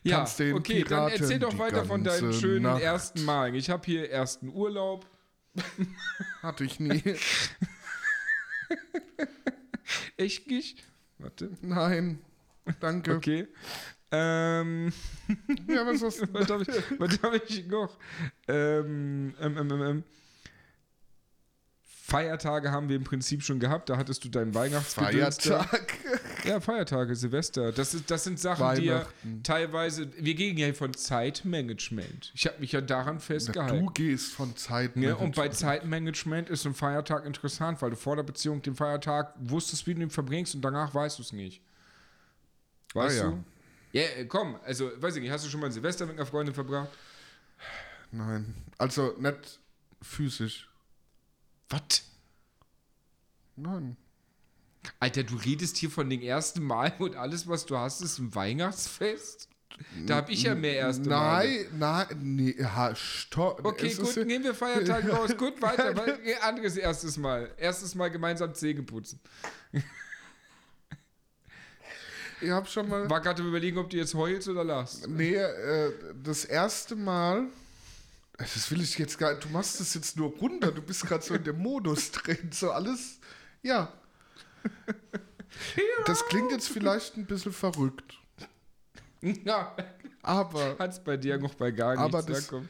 B: Ja, okay, dann erzähl doch
A: die
B: weiter von deinen schönen
A: Nacht.
B: ersten Malen. Ich habe hier ersten Urlaub.
A: Hatte ich nie.
B: Echt nicht? Warte.
A: Nein. Danke.
B: Okay. Ähm,
A: Ja, was ist
B: was habe ich, was hab ich noch? Ähm, ähm, ähm, ähm, ähm. Feiertage haben wir im Prinzip schon gehabt. Da hattest du deinen Weihnachtsgedöns da.
A: Feiertag?
B: Ja, Feiertage, Silvester. Das, ist, das sind Sachen, die ja teilweise. Wir gehen ja von Zeitmanagement. Ich habe mich ja daran festgehalten.
A: Du gehst von Zeit.
B: Ja, und bei Zeitmanagement ist ein Feiertag interessant, weil du vor der Beziehung den Feiertag wusstest, wie du ihn verbringst und danach weißt du es nicht. Weißt
A: Ah, ja.
B: du? Ja, äh, komm, also, weiß ich nicht, hast du schon mal ein Silvester mit einer Freundin verbracht?
A: Nein. Also nicht physisch.
B: Was?
A: Nein.
B: Alter, du redest hier von den ersten Mal und alles, was du hast, ist ein Weihnachtsfest? Da habe ich ja mehr erste Male.
A: Nein, nein, nee, ha, stopp.
B: Okay, gut, nehmen wir Feiertag raus. Gut, weiter. weil- Anderes erstes Mal. Erstes Mal gemeinsam Zähne putzen.
A: Ich hab schon mal.
B: War gerade überlegen, ob du jetzt heulst oder lachst.
A: Nee, äh, das erste Mal. Das will ich jetzt gar Du machst das jetzt nur runter. Du bist gerade so in dem Modus drin. So alles. Ja. Das klingt jetzt vielleicht ein bisschen verrückt.
B: Ja,
A: Aber
B: hat's bei dir noch bei gar nichts.
A: Aber das-
B: da kommt.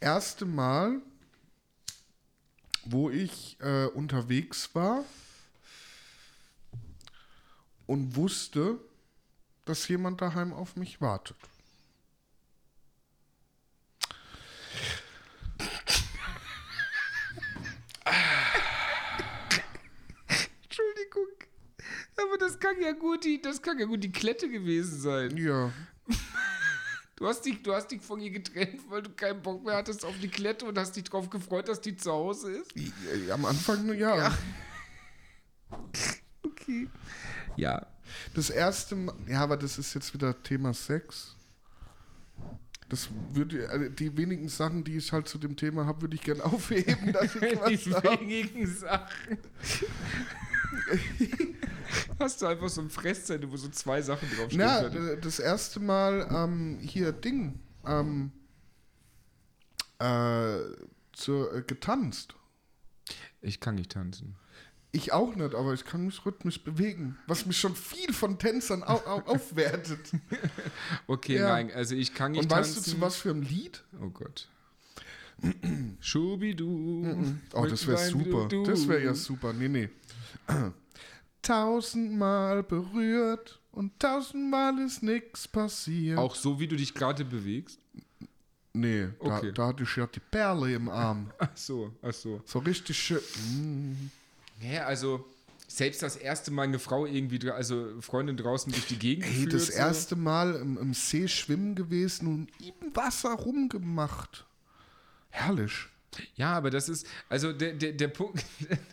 A: erste Mal, wo ich äh, unterwegs war, und wusste, dass jemand daheim auf mich wartet.
B: Entschuldigung. Aber das kann ja gut die, das kann ja gut die Klette gewesen sein.
A: Ja,
B: Du hast, dich, du hast dich von ihr getrennt, weil du keinen Bock mehr hattest auf die Klette und hast dich darauf gefreut, dass die zu Hause ist.
A: am Anfang, ja.
B: Ja. Okay. Ja.
A: Das erste Mal, ja, aber das ist jetzt wieder Thema Sex. Das würde, also die wenigen Sachen, die ich halt zu dem Thema habe, würde ich gerne aufheben, dass ich
B: Die
A: was habe.
B: wenigen Sachen. Hast du einfach so ein Fresszettel, wo so zwei Sachen draufstehen?
A: Na, d- das erste Mal ähm, hier Ding ähm, äh, zur, äh, getanzt.
B: ich kann nicht tanzen.
A: Ich auch nicht, aber ich kann mich rhythmisch bewegen, was mich schon viel von Tänzern au au aufwertet.
B: Okay,
A: Ja.
B: nein, also ich kann nicht
A: Und weißt
B: tanzen.
A: du zu was für einem Lied?
B: Oh Gott. Schubidu.
A: Oh, das wäre super. Das wäre ja super. Nee, nee. Tausendmal berührt und tausendmal ist nichts passiert.
B: Auch so, wie du dich gerade bewegst?
A: nee, da,
B: Okay.
A: da hatte ich ja die Perle im Arm.
B: Ach so, ach so.
A: So richtig schön. Mm.
B: Ja, also selbst das erste Mal eine Frau irgendwie, also Freundin draußen durch die Gegend
A: Ey,
B: geführt,
A: das
B: so.
A: erste Mal im, im See schwimmen gewesen und im Wasser rumgemacht. Herrlich.
B: Ja, aber das ist, also der, der, der Punkt,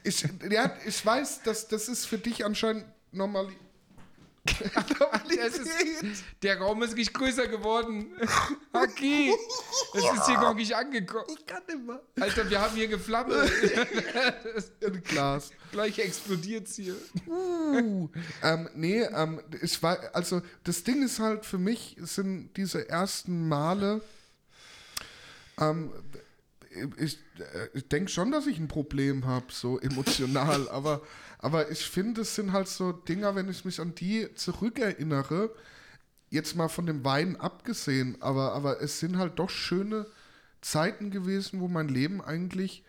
A: Ich, ja, ich weiß, dass das ist für dich anscheinend normal.
B: Ist, der Raum ist nicht größer geworden. Haki, das ist hier noch nicht angekommen.
A: Ich kann immer.
B: Alter, wir haben hier Geflamme.
A: Ein Glas.
B: Gleich explodiert's hier.
A: Uh, ähm, nee, ähm, ich war, also das Ding ist halt für mich sind diese ersten Male, ähm, ich, äh, ich denke schon, dass ich ein Problem habe, so emotional, aber, aber ich finde, es sind halt so Dinger, wenn ich mich an die zurückerinnere, jetzt mal von dem Wein abgesehen, aber, aber es sind halt doch schöne Zeiten gewesen, wo mein Leben eigentlich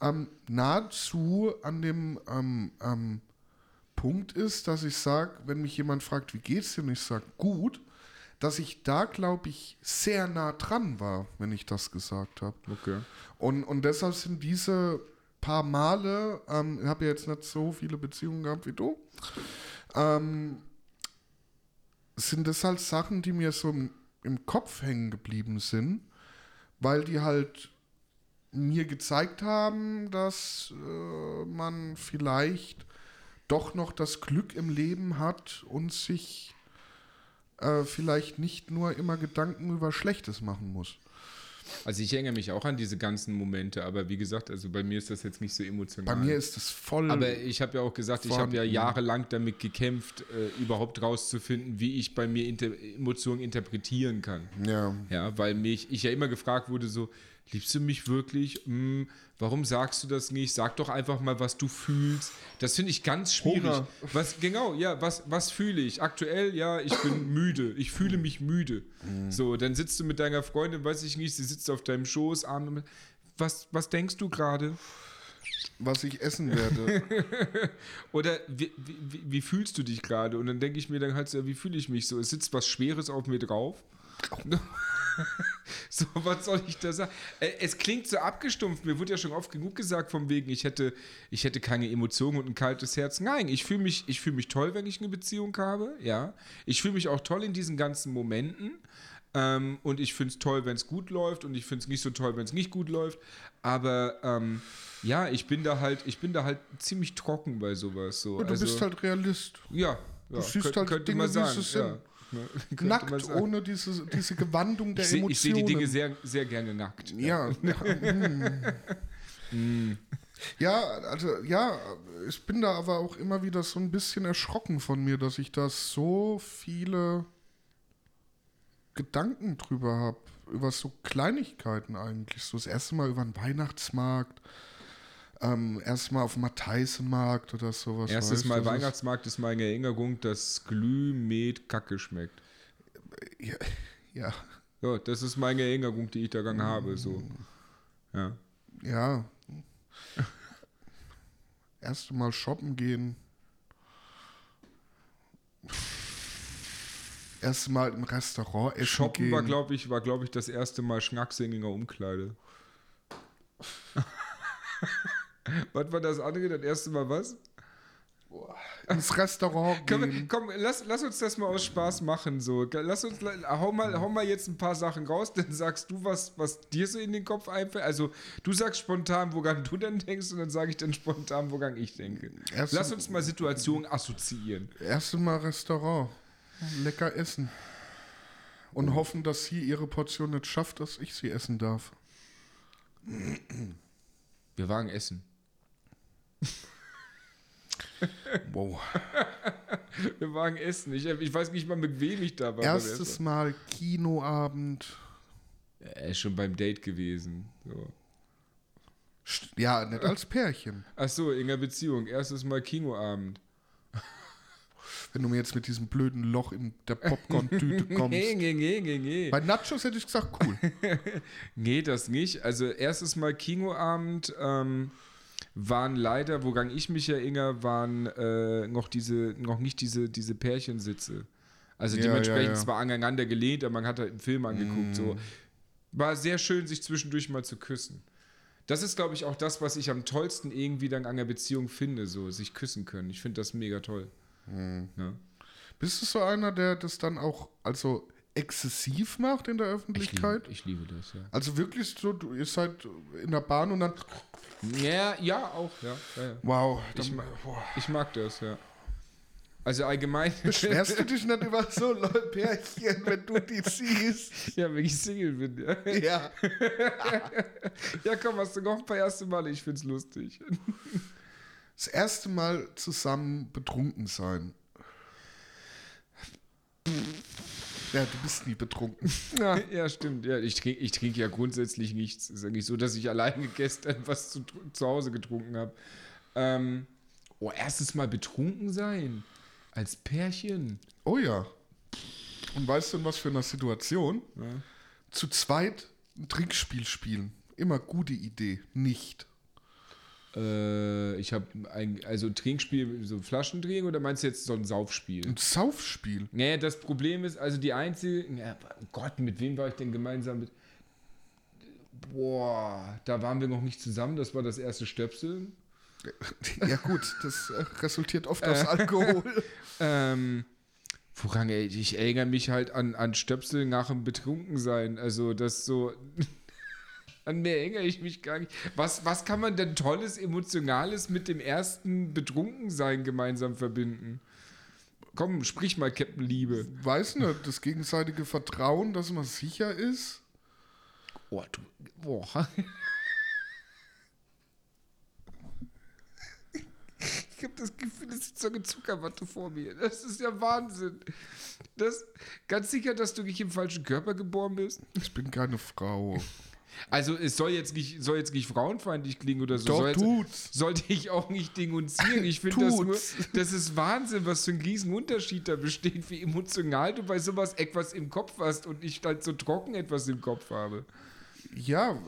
A: ähm, nahezu an dem ähm, ähm, Punkt ist, dass ich sage, wenn mich jemand fragt, wie geht's dir, und ich sage, gut, dass ich da, glaube ich, sehr nah dran war, wenn ich das gesagt habe.
B: Okay.
A: Und, und deshalb sind diese paar Male, ähm, ich habe ja jetzt nicht so viele Beziehungen gehabt wie du, ähm, sind das halt Sachen, die mir so im, im Kopf hängen geblieben sind, weil die halt mir gezeigt haben, dass äh, man vielleicht doch noch das Glück im Leben hat und sich äh, vielleicht nicht nur immer Gedanken über Schlechtes machen muss.
B: Also ich erinnere mich auch an diese ganzen Momente, aber wie gesagt, also bei mir ist das jetzt nicht so emotional.
A: Bei mir ist es voll.
B: aber ich habe ja auch gesagt, ich habe ja jahrelang damit gekämpft, äh, überhaupt rauszufinden, wie ich bei mir inter Emotionen interpretieren kann.
A: ja.
B: Ja, weil mich, ich ja immer gefragt wurde, so, liebst du mich wirklich? Hm, warum sagst du das nicht? Sag doch einfach mal, was du fühlst. Das finde ich ganz schwierig.
A: Hunger.
B: Was, genau, ja, was, was fühle ich? Aktuell, ja, ich bin müde. Ich fühle mich müde. So, dann sitzt du mit deiner Freundin, weiß ich nicht, sie sitzt auf deinem Schoß, Arme. Was, was denkst du gerade?
A: was ich essen werde.
B: Oder wie, wie, wie- fühlst du dich gerade? Und dann denke ich mir dann halt so, wie fühle ich mich so? Es sitzt was Schweres auf mir drauf. so, was soll ich da sagen? Es klingt so abgestumpft. Mir wurde ja schon oft genug gesagt, von wegen, ich hätte, ich hätte keine Emotionen und ein kaltes Herz. Nein, ich fühle mich, ich fühle mich toll, wenn ich eine Beziehung habe. Ja. Ich fühle mich auch toll in diesen ganzen Momenten. Ähm, und ich finde es toll, wenn es gut läuft und ich finde es nicht so toll, wenn es nicht gut läuft. Aber ähm, ja, ich bin da halt, ich bin da halt ziemlich trocken bei sowas. So.
A: Und du
B: also,
A: bist halt Realist.
B: ja, ja
A: siehst
B: könnte,
A: halt Dinge,
B: man
A: wie
B: sagen.
A: sie
B: Ja.
A: sind.
B: Man
A: Nackt, ohne diese, diese Gewandung der
B: Ich sehe
A: Emotionen.
B: seh die Dinge sehr, sehr gerne nackt.
A: Ja. ja, hm. ja, also ja, ich bin da aber auch immer wieder so ein bisschen erschrocken von mir, dass ich da so viele Gedanken drüber habe. Über so Kleinigkeiten eigentlich. So das erste Mal über den Weihnachtsmarkt. Ähm, erstmal auf dem Matheisenmarkt oder sowas.
B: Erstes Mal Weihnachtsmarkt ist meine Erinnerung, dass Glühmet Kacke schmeckt.
A: Ja, ja,
B: Ja, das ist meine Erinnerung, die ich daran habe. So. Ja.
A: ja. Erste Mal shoppen gehen. erste Mal im Restaurant essen
B: Shoppen
A: gehen.
B: war, glaube ich, war, glaube ich, das erste Mal Schnacksinginger Umkleide. was war das andere? Das erste Mal was?
A: ins Restaurant gehen.
B: komm lass, lass uns das mal aus Spaß machen. So. Lass uns, hau, mal, hau mal jetzt ein paar Sachen raus, dann sagst du was, was dir so in den Kopf einfällt. Also du sagst spontan, woran du dann denkst und dann sage ich dann spontan, woran ich denke.
A: Erst-
B: lass uns mal Situationen assoziieren.
A: Erste Mal Restaurant. Lecker essen. Und hoffen, dass sie ihre Portion nicht schafft, dass ich sie essen darf.
B: Wir waren essen.
A: Wow.
B: Wir waren essen. Ich, ich weiß nicht mal, mit wem ich da war.
A: Erstes. Mal Kinoabend.
B: Er ist schon beim Date gewesen. So.
A: Ja, nicht als Pärchen.
B: Ach so, in der Beziehung. Erstes Mal Kinoabend.
A: Wenn du mir jetzt mit diesem blöden Loch in der Popcorn-Tüte kommst.
B: Nee, nee, nee, nee, nee.
A: Bei Nachos hätte ich gesagt, cool.
B: Nee, das nicht. Also erstes Mal Kinoabend ähm, waren leider, woran ich mich erinnere, waren äh, noch diese, noch nicht diese, diese Pärchensitze. Also
A: Ja,
B: dementsprechend
A: ja, ja.
B: zwar aneinander gelehnt, aber man hat halt einen Film angeguckt. So. War sehr schön, sich zwischendurch mal zu küssen. Das ist, glaube ich, auch das, was ich am tollsten irgendwie dann an der Beziehung finde, so sich küssen können. Ich finde das mega toll. Ja.
A: Bist du so einer, der das dann auch also exzessiv macht in der
B: Ich, liebe,
A: Öffentlichkeit?
B: ich liebe das, ja.
A: Also wirklich so, du, ihr seid in der Bahn und dann,
B: Ja, ja, auch, ja. ja, ja.
A: wow,
B: Ich,
A: dann,
B: ma-
A: boah.
B: ich mag das, ja. Also allgemein.
A: beschwerst du dich nicht über so Pärchen, wenn du die siehst?
B: ja, wenn ich Single bin, ja.
A: Ja.
B: Ja, komm, hast du noch ein paar erste Male? Ich find's lustig.
A: Das erste Mal zusammen betrunken sein. Ja, du bist nie betrunken. Ja.
B: Ja, stimmt. Ja, ich trinke ich trink ja grundsätzlich nichts. Es ist ja nicht so, dass ich alleine gestern was zu, zu Hause getrunken habe. Ähm, oh, erstes Mal betrunken sein. Als Pärchen.
A: Oh ja. Und weißt du, in was für einer Situation? Zu zweit ein Trinkspiel spielen. Immer gute Idee. Nicht.
B: Äh, ich habe ein, also Trinkspiel, so Flaschendrehen oder meinst du jetzt so ein Saufspiel?
A: Ein Saufspiel.
B: Naja, das Problem ist, also die einzige, ja, Gott, mit wem war ich denn gemeinsam mit? Boah, da waren wir noch nicht zusammen, das war das erste Stöpseln.
A: Ja gut, das äh, resultiert oft aus Alkohol.
B: Ähm, woran, ey, ich erinnere mich halt an, an Stöpsel nach dem Betrunkensein, also das so, an mehr erinnere ich mich gar nicht. Was, was kann man denn Tolles, Emotionales mit dem ersten Betrunkensein gemeinsam verbinden? Komm, sprich mal, Captain Liebe.
A: Weiß nicht, das gegenseitige Vertrauen, dass man sicher ist.
B: Oh, du, boah. Ich habe das Gefühl, es ist so eine Zuckerwatte vor mir. Das ist ja Wahnsinn. Das, ganz sicher, dass du nicht im falschen Körper geboren bist.
A: Ich bin keine Frau.
B: Also es soll jetzt nicht, soll jetzt nicht frauenfeindlich klingen oder so.
A: Doch,
B: soll jetzt,
A: tut's.
B: Sollte ich auch nicht denunzieren. Ich finde das nur, das ist Wahnsinn, was für ein Riesenunterschied da besteht, wie emotional du bei sowas etwas im Kopf hast und ich halt so trocken etwas im Kopf habe.
A: Ja,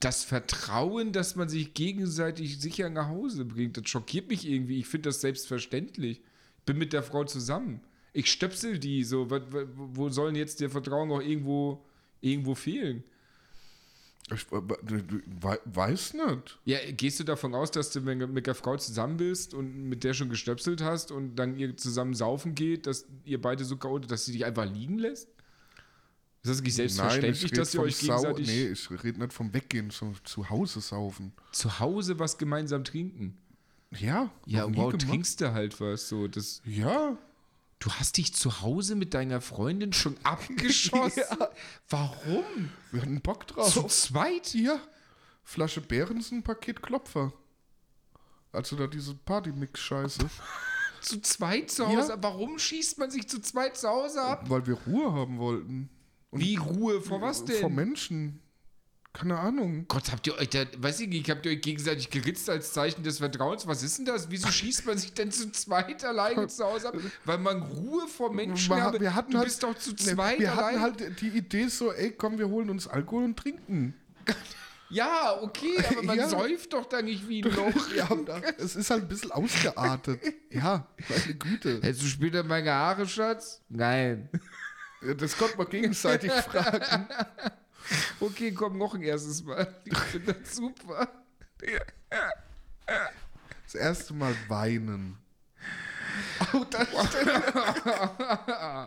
B: das Vertrauen, dass man sich gegenseitig sicher nach Hause bringt, das schockiert mich irgendwie. Ich finde das selbstverständlich. Ich bin mit der Frau zusammen. Ich stöpsel die so. Wo, wo sollen jetzt der Vertrauen auch irgendwo, irgendwo fehlen?
A: Ich wei- weiß nicht.
B: Ja, gehst du davon aus, dass du wenn du mit der Frau zusammen bist und mit der schon gestöpselt hast und dann ihr zusammen saufen geht, dass ihr beide so chaotisch, dass sie dich einfach liegen lässt? Ist das nicht selbstverständlich,
A: red
B: dass ihr euch
A: Sau-
B: gegenseitig
A: Nee, ich rede nicht vom Weggehen, so zu Hause saufen.
B: zu Hause was gemeinsam trinken?
A: Ja,
B: Ja, wow,
A: gemacht.
B: trinkst du halt was. So, das,
A: Ja,
B: Du hast dich zu Hause mit deiner Freundin schon abgeschossen? Warum?
A: wir hatten Bock
B: Zu
A: drauf.
B: zweit?
A: Ja, Flasche Behrensen, Paket Klopfer. Also da diese Partymix-Scheiße.
B: Zu zweit zu
A: Ja.
B: Hause? Warum schießt man sich zu zweit zu Hause ab?
A: Weil wir Ruhe haben wollten.
B: Wie Ruhe? Vor was denn?
A: Vor Menschen. Keine Ahnung.
B: Gott, habt ihr euch da, weiß ich nicht, habt ihr euch gegenseitig geritzt als Zeichen des Vertrauens? Was ist denn das? Wieso schießt man sich denn zu zweit alleine zu Hause ab? Weil man Ruhe vor Menschen
A: Wir,
B: habe.
A: wir hatten
B: du
A: halt,
B: bist doch zu
A: ne,
B: zweit
A: Wir
B: allein.
A: hatten halt die Idee so, ey, komm, wir holen uns Alkohol und trinken.
B: ja, okay, aber man
A: Ja.
B: säuft doch da nicht wie ein Loch.
A: Ja, es ist halt ein bisschen ausgeartet. Ja, meine Güte.
B: Hättest du später meine Haare, Schatz? Nein.
A: Das konnte man gegenseitig fragen.
B: Okay, komm, noch ein erstes Mal. Ich finde das super.
A: Das erste Mal weinen. Oh, das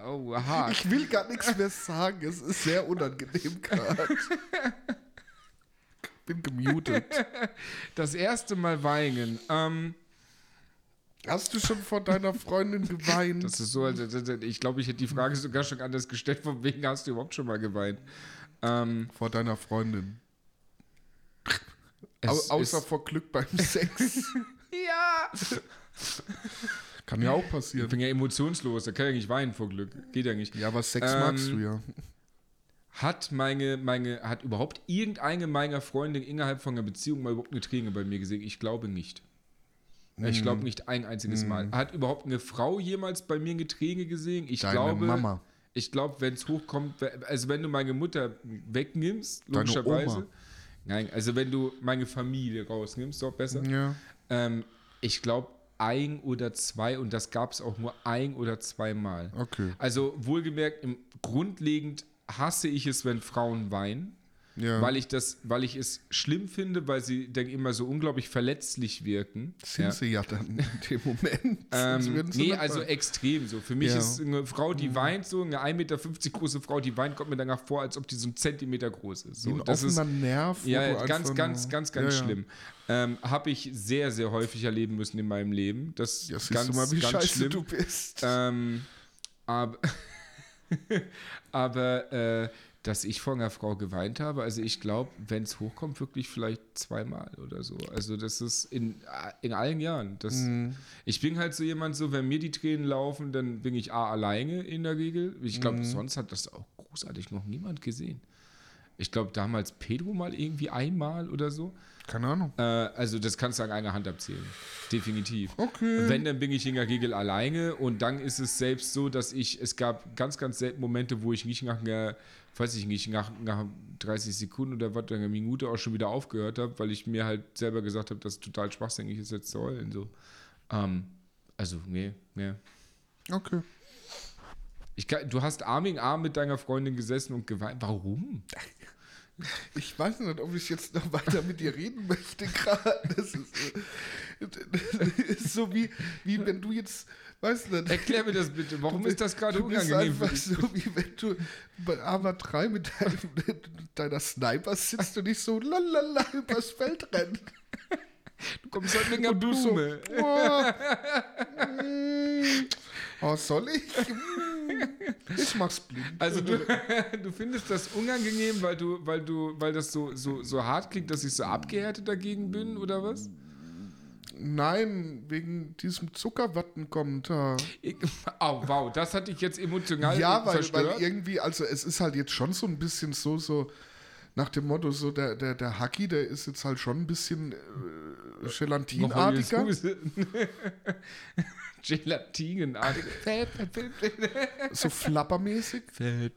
B: oh, hart.
A: ich will gar nichts mehr sagen. Es ist sehr unangenehm gerade. Bin gemutet.
B: Das erste Mal weinen. Ähm,
A: Hast du schon vor deiner Freundin geweint?
B: das ist so, also, das- ich glaube, ich hätte die Frage sogar schon anders gestellt, von wegen hast du überhaupt schon mal geweint? Ähm,
A: vor deiner Freundin. Au außer vor Glück beim Sex.
B: ja!
A: Kann ja auch
B: Ich
A: passieren.
B: bin ja emotionslos, da kann ich nicht weinen vor Glück. Geht ja nicht.
A: Ja, aber Sex
B: Ähm,
A: magst du ja.
B: Hat meine, meine, hat überhaupt irgendeine meiner Freunde innerhalb von einer Beziehung mal überhaupt eine Träne bei mir gesehen? Ich glaube nicht. Ich
A: Mhm.
B: glaube nicht ein einziges Mal. Hat überhaupt eine Frau jemals bei mir eine Träne gesehen? Ich
A: Deine
B: glaube,
A: Mama.
B: Ich glaube, wenn es hochkommt, also wenn du meine Mutter wegnimmst, logischerweise. Nein, also wenn du meine Familie rausnimmst, doch besser.
A: Ja.
B: Ähm, ich glaube, ein oder zwei und das gab es auch nur ein oder zweimal.
A: Okay.
B: Also wohlgemerkt, im, grundlegend hasse ich es, wenn Frauen weinen,
A: Ja.
B: weil ich das, weil ich es schlimm finde, weil sie dann immer so unglaublich verletzlich wirken.
A: Sind
B: Ja.
A: sie ja dann in dem Moment.
B: Ähm, nee, also extrem so. Für mich
A: Ja. Mhm.
B: ist eine Frau, die weint, so eine 1,50 Meter große Frau, die weint, kommt mir danach vor, als ob die so einen Zentimeter groß ist.
A: Wie
B: So,
A: ein
B: das ist
A: Nerv.
B: ja, ganz, ganz, ganz, ganz schlimm. Ähm, Habe ich sehr, sehr häufig erleben müssen in meinem Leben. Das
A: Ja,
B: ganz,
A: du mal, wie
B: ganz
A: scheiße
B: schlimm.
A: du bist.
B: Ähm, aber aber äh, dass ich vor einer Frau geweint habe, also ich glaube, wenn es hochkommt, wirklich vielleicht zweimal oder so. Also das ist in, in allen Jahren. Das,
A: Mhm.
B: Ich bin halt so jemand, so wenn mir die Tränen laufen, dann bin ich A alleine in der Regel. Ich glaube,
A: Mhm.
B: sonst hat das auch großartig noch niemand gesehen. Ich glaube, damals Pedro mal irgendwie einmal oder so.
A: Keine Ahnung.
B: Äh, also das kannst du an einer Hand abzählen. Definitiv.
A: Okay.
B: Wenn, dann bin ich in der Regel alleine und dann ist es selbst so, dass ich, es gab ganz, ganz selten Momente, wo ich nicht nach einer, weiß ich nicht, nach, nach 30 Sekunden oder was, einer Minute auch schon wieder aufgehört habe, weil ich mir halt selber gesagt habe, dass es total schwachsinnig ist, jetzt zu heulen. So. Ähm, also, nee, nee.
A: Okay.
B: Kann, du hast Arm in Arm mit deiner Freundin gesessen und geweint. Warum?
A: Ich weiß nicht, ob ich jetzt noch weiter mit dir reden möchte gerade. Das ist, das ist so wie, wie wenn du jetzt, weißt du.
B: Erklär mir das bitte. Warum ist das gerade
A: Du bist
B: unangenehm für
A: einfach
B: dich?
A: so, wie wenn du bei AMA 3 mit deinem, deiner Sniper sitzt und nicht so lalala übers Feld rennt.
B: Du kommst halt mit einer
A: du so,
B: Blume.
A: oh, oh, soll ich? Mm, Ich mach's blind.
B: Also du, du findest das unangenehm, weil du, weil du, weil das so, so, so hart klingt, dass ich so abgehärtet dagegen bin, oder was?
A: Nein, wegen diesem Zuckerwattenkommentar.
B: Ich, oh, wow, das hat dich jetzt emotional
A: Ja, weil, weil irgendwie, also es ist halt jetzt schon so ein bisschen so, so nach dem Motto, so der, der, der Haki, der ist jetzt halt schon ein bisschen äh, gelatinartiger.
B: Gelatinenartig. Fett, fett, fett, fett.
A: So flappermäßig.
B: Fett,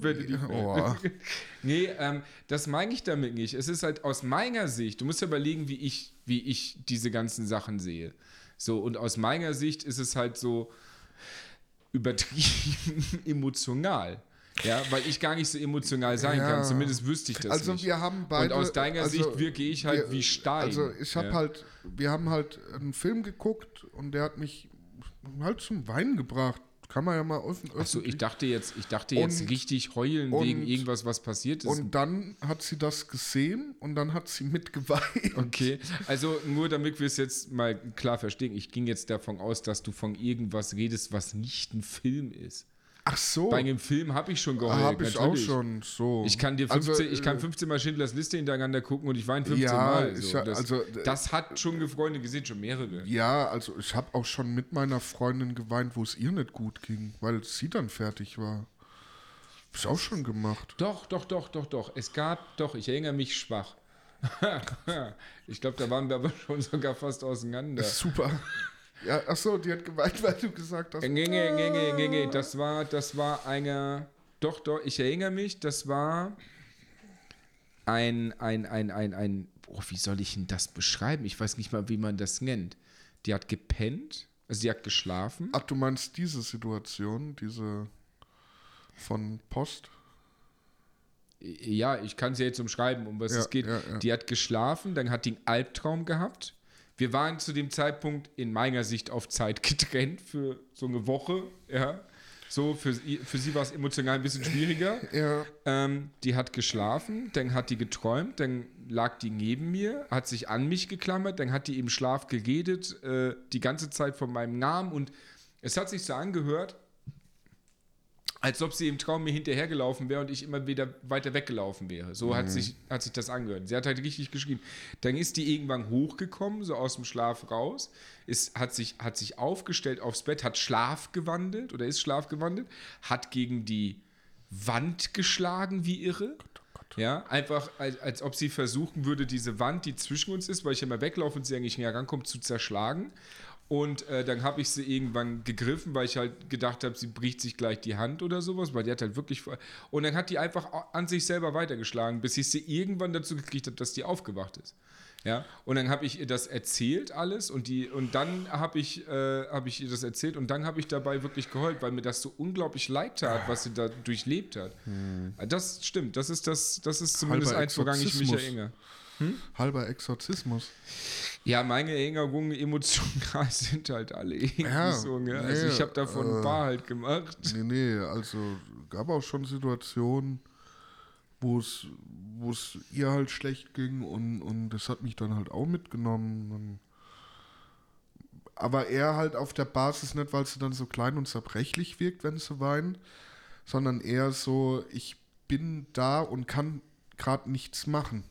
B: fett.
A: Oh.
B: Nee, ähm, das meine ich damit nicht. Es ist halt aus meiner Sicht, du musst ja überlegen, wie ich, wie ich diese ganzen Sachen sehe. So, und aus meiner Sicht ist es halt so übertrieben emotional. Ja, weil ich gar nicht so emotional sein
A: Ja.
B: kann. Zumindest wüsste ich das
A: Also
B: nicht.
A: wir haben beide.
B: und aus deiner
A: also
B: Sicht wirke ich halt
A: wir-
B: wie Stein.
A: Also ich habe
B: ja.
A: halt, wir haben halt einen Film geguckt und der hat mich halt zum Weinen gebracht. Kann man ja mal offen
B: Achso, ich dachte jetzt, ich dachte jetzt
A: Und-
B: richtig heulen
A: und-
B: wegen irgendwas, was passiert ist.
A: Und dann hat sie das gesehen und dann hat sie mitgeweint.
B: Okay, also nur damit wir es jetzt mal klar verstehen, ich ging jetzt davon aus, dass du von irgendwas redest, was nicht ein Film ist.
A: Ach so,
B: Bei einem Film habe ich schon geheult.
A: habe ich auch
B: natürlich.
A: schon so.
B: Ich kann dir 15,
A: Also,
B: ich kann
A: äh,
B: 15 Mal Schindlers Liste hintereinander gucken und ich weine 15
A: Ja,
B: Mal. So. Das,
A: also, äh,
B: das hat schon Freunde gesehen, schon mehrere.
A: Ja, also ich habe auch schon mit meiner Freundin geweint, wo es ihr nicht gut ging, weil sie dann fertig war. Hab ich auch schon gemacht.
B: Doch, doch, doch, doch, doch. Es gab, doch, ich erinnere mich schwach. ich glaube, da waren wir aber schon sogar fast auseinander.
A: Super. Ja, ach so, die hat geweint, weil du gesagt hast.
B: Nee, nee, nee, das war, das war eine, doch, doch, ich erinnere mich, das war ein, ein, ein, ein, ein, oh, wie soll ich denn das beschreiben? Ich weiß nicht mal, wie man das nennt. Die hat gepennt, also sie hat geschlafen.
A: Ach, du meinst diese Situation, diese. von Post.
B: Ja, ich kann es ja jetzt umschreiben, um was
A: Ja,
B: es geht.
A: ja, ja.
B: Die hat geschlafen, dann hat die einen Albtraum gehabt. Wir waren zu dem Zeitpunkt in meiner Sicht auf Zeit getrennt für so eine Woche. Ja. So, für, sie- für sie war es emotional ein bisschen schwieriger.
A: Ja,
B: Ähm, die hat geschlafen, dann hat die geträumt, dann lag die neben mir, hat sich an mich geklammert, dann hat die im Schlaf geredet, äh, die ganze Zeit von meinem Namen und es hat sich so angehört, als ob sie im Traum mir hinterhergelaufen wäre und ich immer wieder weiter weggelaufen wäre. So hat, sich, hat sich das angehört. Sie hat halt richtig geschrien. Dann ist die irgendwann hochgekommen, so aus dem Schlaf raus, ist, hat, sich, hat sich aufgestellt aufs Bett, hat Schlaf gewandelt oder ist Schlaf gewandelt, hat gegen die Wand geschlagen wie irre. Ja, einfach als, als ob sie versuchen würde, diese Wand, die zwischen uns ist, weil ich immer weglaufe und sie eigentlich näher rankommt, zu zerschlagen. Und äh, dann habe ich sie irgendwann gegriffen, weil ich halt gedacht habe, sie bricht sich gleich die Hand oder sowas, weil die hat halt wirklich. Und dann hat die einfach an sich selber weitergeschlagen, bis ich sie irgendwann dazu gekriegt habe, dass die aufgewacht ist. Ja, und dann habe ich ihr das erzählt alles und die und dann habe ich, äh, habe ich ihr das erzählt und dann habe ich dabei wirklich geheult, weil mir das so unglaublich leid tat, was sie da durchlebt hat. Das stimmt, das ist das, das ist zumindest
A: Halber
B: eins, woran ich mich
A: Exorzismus.
B: Erinnere.
A: halber Exorzismus.
B: Ja, meine Erinnerungen, Emotionen sind halt alle irgendwie
A: Ja,
B: so. Ne? Also
A: nee,
B: ich habe davon ein
A: äh,
B: paar halt gemacht.
A: Nee, nee, also gab auch schon Situationen, wo es wo es ihr halt schlecht ging und, und das hat mich dann halt auch mitgenommen. Aber eher halt auf der Basis nicht, weil sie dann so klein und zerbrechlich wirkt, wenn sie weint, sondern eher so, ich bin da und kann gerade nichts machen,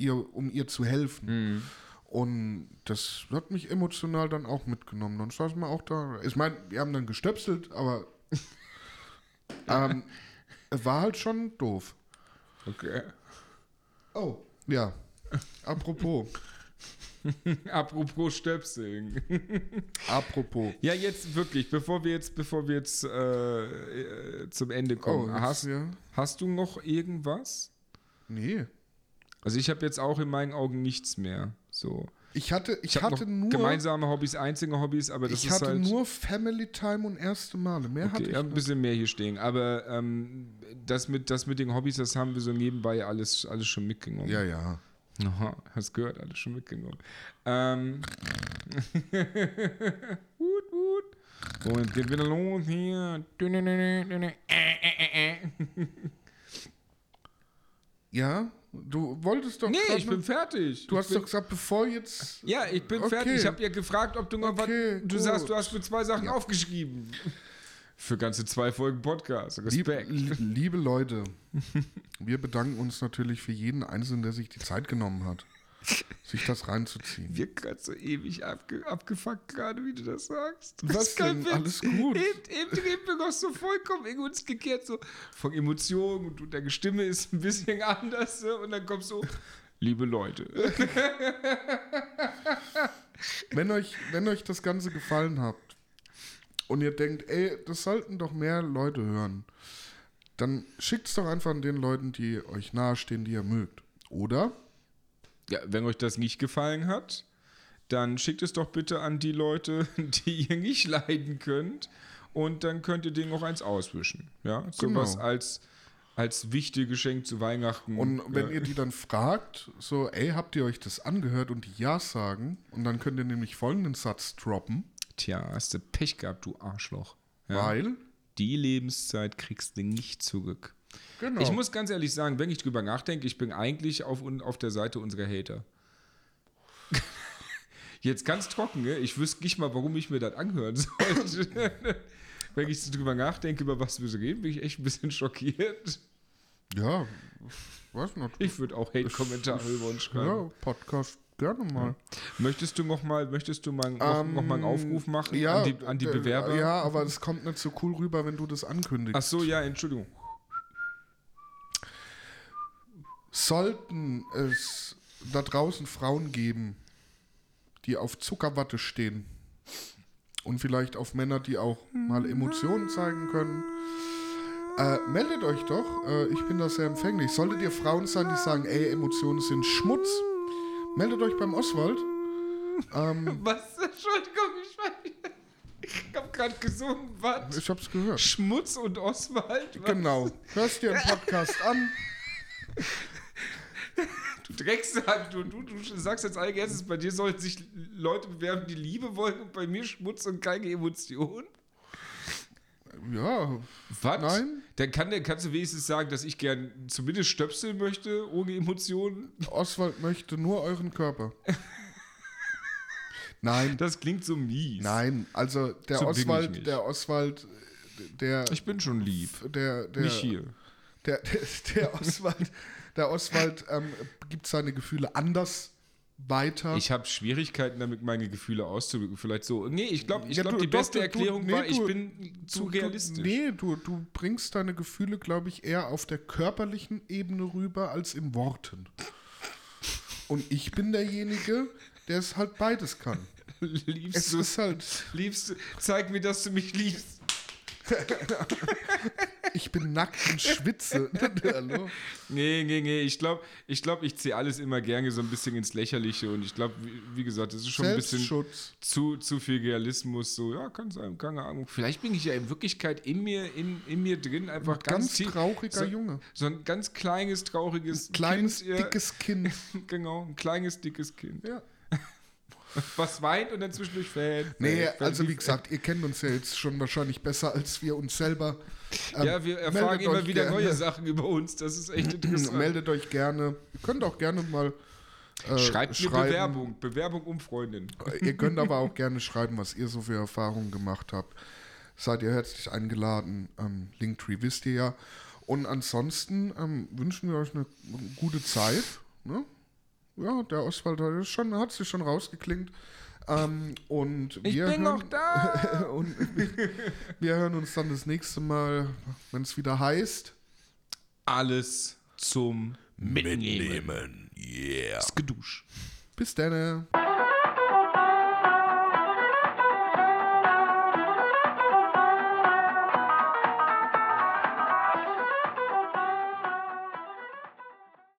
A: ihr, um ihr zu helfen. Und das hat mich emotional dann auch mitgenommen. Dann saßen wir auch da. Ich meine, wir haben dann gestöpselt, aber ähm, war halt schon doof.
B: Okay.
A: Oh, ja. Apropos,
B: Apropos Stöpseln.
A: apropos.
B: Ja, jetzt wirklich, bevor wir jetzt, bevor wir jetzt äh, äh, zum Ende kommen,
A: Oh, jetzt,
B: hast,
A: ja.
B: hast du noch irgendwas?
A: Nee.
B: Also ich habe jetzt auch in meinen Augen nichts mehr. So.
A: Ich hatte, ich,
B: Ich
A: hatte nur,
B: gemeinsame Hobbys, einzige Hobbys, aber das
A: ich
B: ist
A: hatte
B: halt.
A: nur Family Time und erste Male. Mehr hatte
B: Okay,
A: ich
B: ja, ein bisschen mehr hier stehen. Aber ähm, das, mit, das mit den Hobbys, das haben wir so nebenbei alles, alles schon mitgenommen.
A: Ja, ja.
B: Aha, hast gehört, alles schon mitgenommen. Ähm. gut, gut. Und geht wieder los hier.
A: Ja, du wolltest doch.
B: Nee, ich bin fertig.
A: Du
B: ich
A: hast
B: bin,
A: doch gesagt, bevor jetzt.
B: Ja, ich bin
A: Okay.
B: fertig. Ich habe ja gefragt, ob du noch
A: Okay,
B: was. Du
A: gut.
B: sagst, du hast mir zwei Sachen aufgeschrieben. Für ganze zwei Folgen Podcast.
A: Lieb,
B: Respekt.
A: li- liebe Leute, wir bedanken uns natürlich für jeden Einzelnen, der sich die Zeit genommen hat, sich das reinzuziehen.
B: Wir gerade so ewig abge abgefuckt, gerade wie du das sagst.
A: Was
B: Das ist kein
A: denn?
B: Witz.
A: Alles gut.
B: Eben, eben drehen wir noch so vollkommen in uns gekehrt, so von Emotionen und du, deine Stimme ist ein bisschen anders und dann kommst so, liebe Leute.
A: Wenn euch, wenn euch das Ganze gefallen hat und ihr denkt, ey, das sollten doch mehr Leute hören, dann schickt es doch einfach an den Leuten, die euch nahestehen, die ihr mögt. Oder?
B: Ja, wenn euch das nicht gefallen hat, dann schickt es doch bitte an die Leute, die ihr nicht leiden könnt. Und dann könnt ihr denen noch eins auswischen. Ja, sowas
A: Genau.
B: als, als wichtiges Geschenk zu Weihnachten.
A: Und wenn
B: ja.
A: ihr die dann fragt, so, ey, habt ihr euch das angehört und die Ja sagen, und dann könnt ihr nämlich folgenden Satz droppen,
B: Tja, hast du Pech gehabt, du Arschloch. Ja?
A: weil,
B: Die Lebenszeit kriegst du nicht zurück.
A: Genau,
B: Ich muss ganz ehrlich sagen, wenn ich drüber nachdenke, ich bin eigentlich auf, auf der Seite unserer Hater. Jetzt ganz trocken, ne? ich wüsste nicht mal, warum ich mir das anhören sollte. wenn ich drüber nachdenke, über was wir so reden, bin ich echt ein bisschen schockiert.
A: ja, weiß nicht,
B: Ich würde auch Hate-Kommentare über uns schreiben.
A: ja, Podcast gerne mal.
B: Möchtest du noch mal, möchtest du mal, noch, noch mal einen Aufruf machen
A: Ähm, ja,
B: an die, an die
A: äh,
B: Bewerber?
A: Ja, aber es kommt nicht so cool rüber, wenn du das ankündigst.
B: Ach so, ja, Entschuldigung.
A: Sollten es da draußen Frauen geben, die auf Zuckerwatte stehen und vielleicht auf Männer, die auch mal Emotionen zeigen können, äh, meldet euch doch. Äh, ich bin da sehr empfänglich. Solltet ihr Frauen sein, die sagen, ey, Emotionen sind Schmutz, meldet euch beim Oswald. Ähm,
B: Was? Entschuldigung, ich, ich habe gerade gesungen? Was?
A: Ich hab's gehört.
B: Schmutz und Oswald? Was?
A: Genau. Hörst dir einen Podcast an.
B: Drecksack, du, du, du sagst jetzt eigentlich, bei dir sollten sich Leute bewerben, die Liebe wollen und bei mir Schmutz und keine Emotion.
A: Ja.
B: Was?
A: Nein.
B: Dann kann der, kannst du wenigstens sagen, dass ich gern zumindest stöpseln möchte, ohne Emotionen.
A: Oswald möchte nur euren Körper. Nein.
B: Das klingt so mies.
A: Nein, also der
B: So
A: Oswald, der Oswald, der,
B: Ich bin schon lieb.
A: der, der,
B: Nicht hier.
A: Der, der, der Oswald, der Oswald ähm, gibt seine Gefühle anders weiter.
B: Ich habe Schwierigkeiten damit, meine Gefühle auszudrücken. Vielleicht so. Nee, ich glaube, ich
A: Ja,
B: glaub,
A: du-
B: die
A: doch,
B: beste
A: du-
B: Erklärung
A: nee,
B: war, ich
A: du-
B: bin zu realistisch.
A: Nee, du, du bringst deine Gefühle, glaube ich, eher auf der körperlichen Ebene rüber als in Worten. Und ich bin derjenige, der es halt beides kann.
B: Liebst
A: Es
B: du,
A: ist halt,
B: liebst du, zeig mir, dass du mich liebst.
A: ich bin nackt und schwitze. Hallo?
B: Nee, nee, nee. Ich glaube, ich, glaub, ich ziehe alles immer gerne so ein bisschen ins Lächerliche. Und ich glaube, wie, wie gesagt, das ist schon ein bisschen zu, zu viel Realismus. So, ja, kann sein, keine Ahnung. Vielleicht bin ich ja in Wirklichkeit in mir, in, in mir drin einfach ganz,
A: Ganz
B: tief-
A: trauriger
B: so,
A: Junge.
B: So ein ganz kleines, trauriges
A: Kleines,
B: Kind.
A: dickes Kind.
B: Genau, ein kleines, dickes Kind.
A: Ja.
B: Was weint und dann zwischendurch fällt.
A: Nee,
B: fällt,
A: also wie gesagt, ihr kennt uns ja jetzt schon wahrscheinlich besser als wir uns selber. Ähm,
B: Ja, wir erfahren immer wieder
A: gerne.
B: neue Sachen über uns. Das ist echt interessant.
A: Meldet euch gerne. Ihr könnt auch gerne mal äh,
B: Schreibt mir
A: schreiben.
B: Bewerbung. Bewerbung um Freundin.
A: Ihr könnt aber auch gerne schreiben, was ihr so für Erfahrungen gemacht habt. Seid ihr herzlich eingeladen. Ähm, Linktree wisst ihr ja. Und ansonsten ähm, wünschen wir euch eine gute Zeit. Ne? Ja, der Oswald hat, schon, hat sich schon rausgeklingt. Ähm, und
B: Ich
A: wir
B: bin
A: hören,
B: noch da.
A: und wir hören uns dann das nächste Mal, wenn es wieder heißt.
B: Alles zum
C: Mitnehmen. Yeah.
B: Gedusch.
A: Bis dann.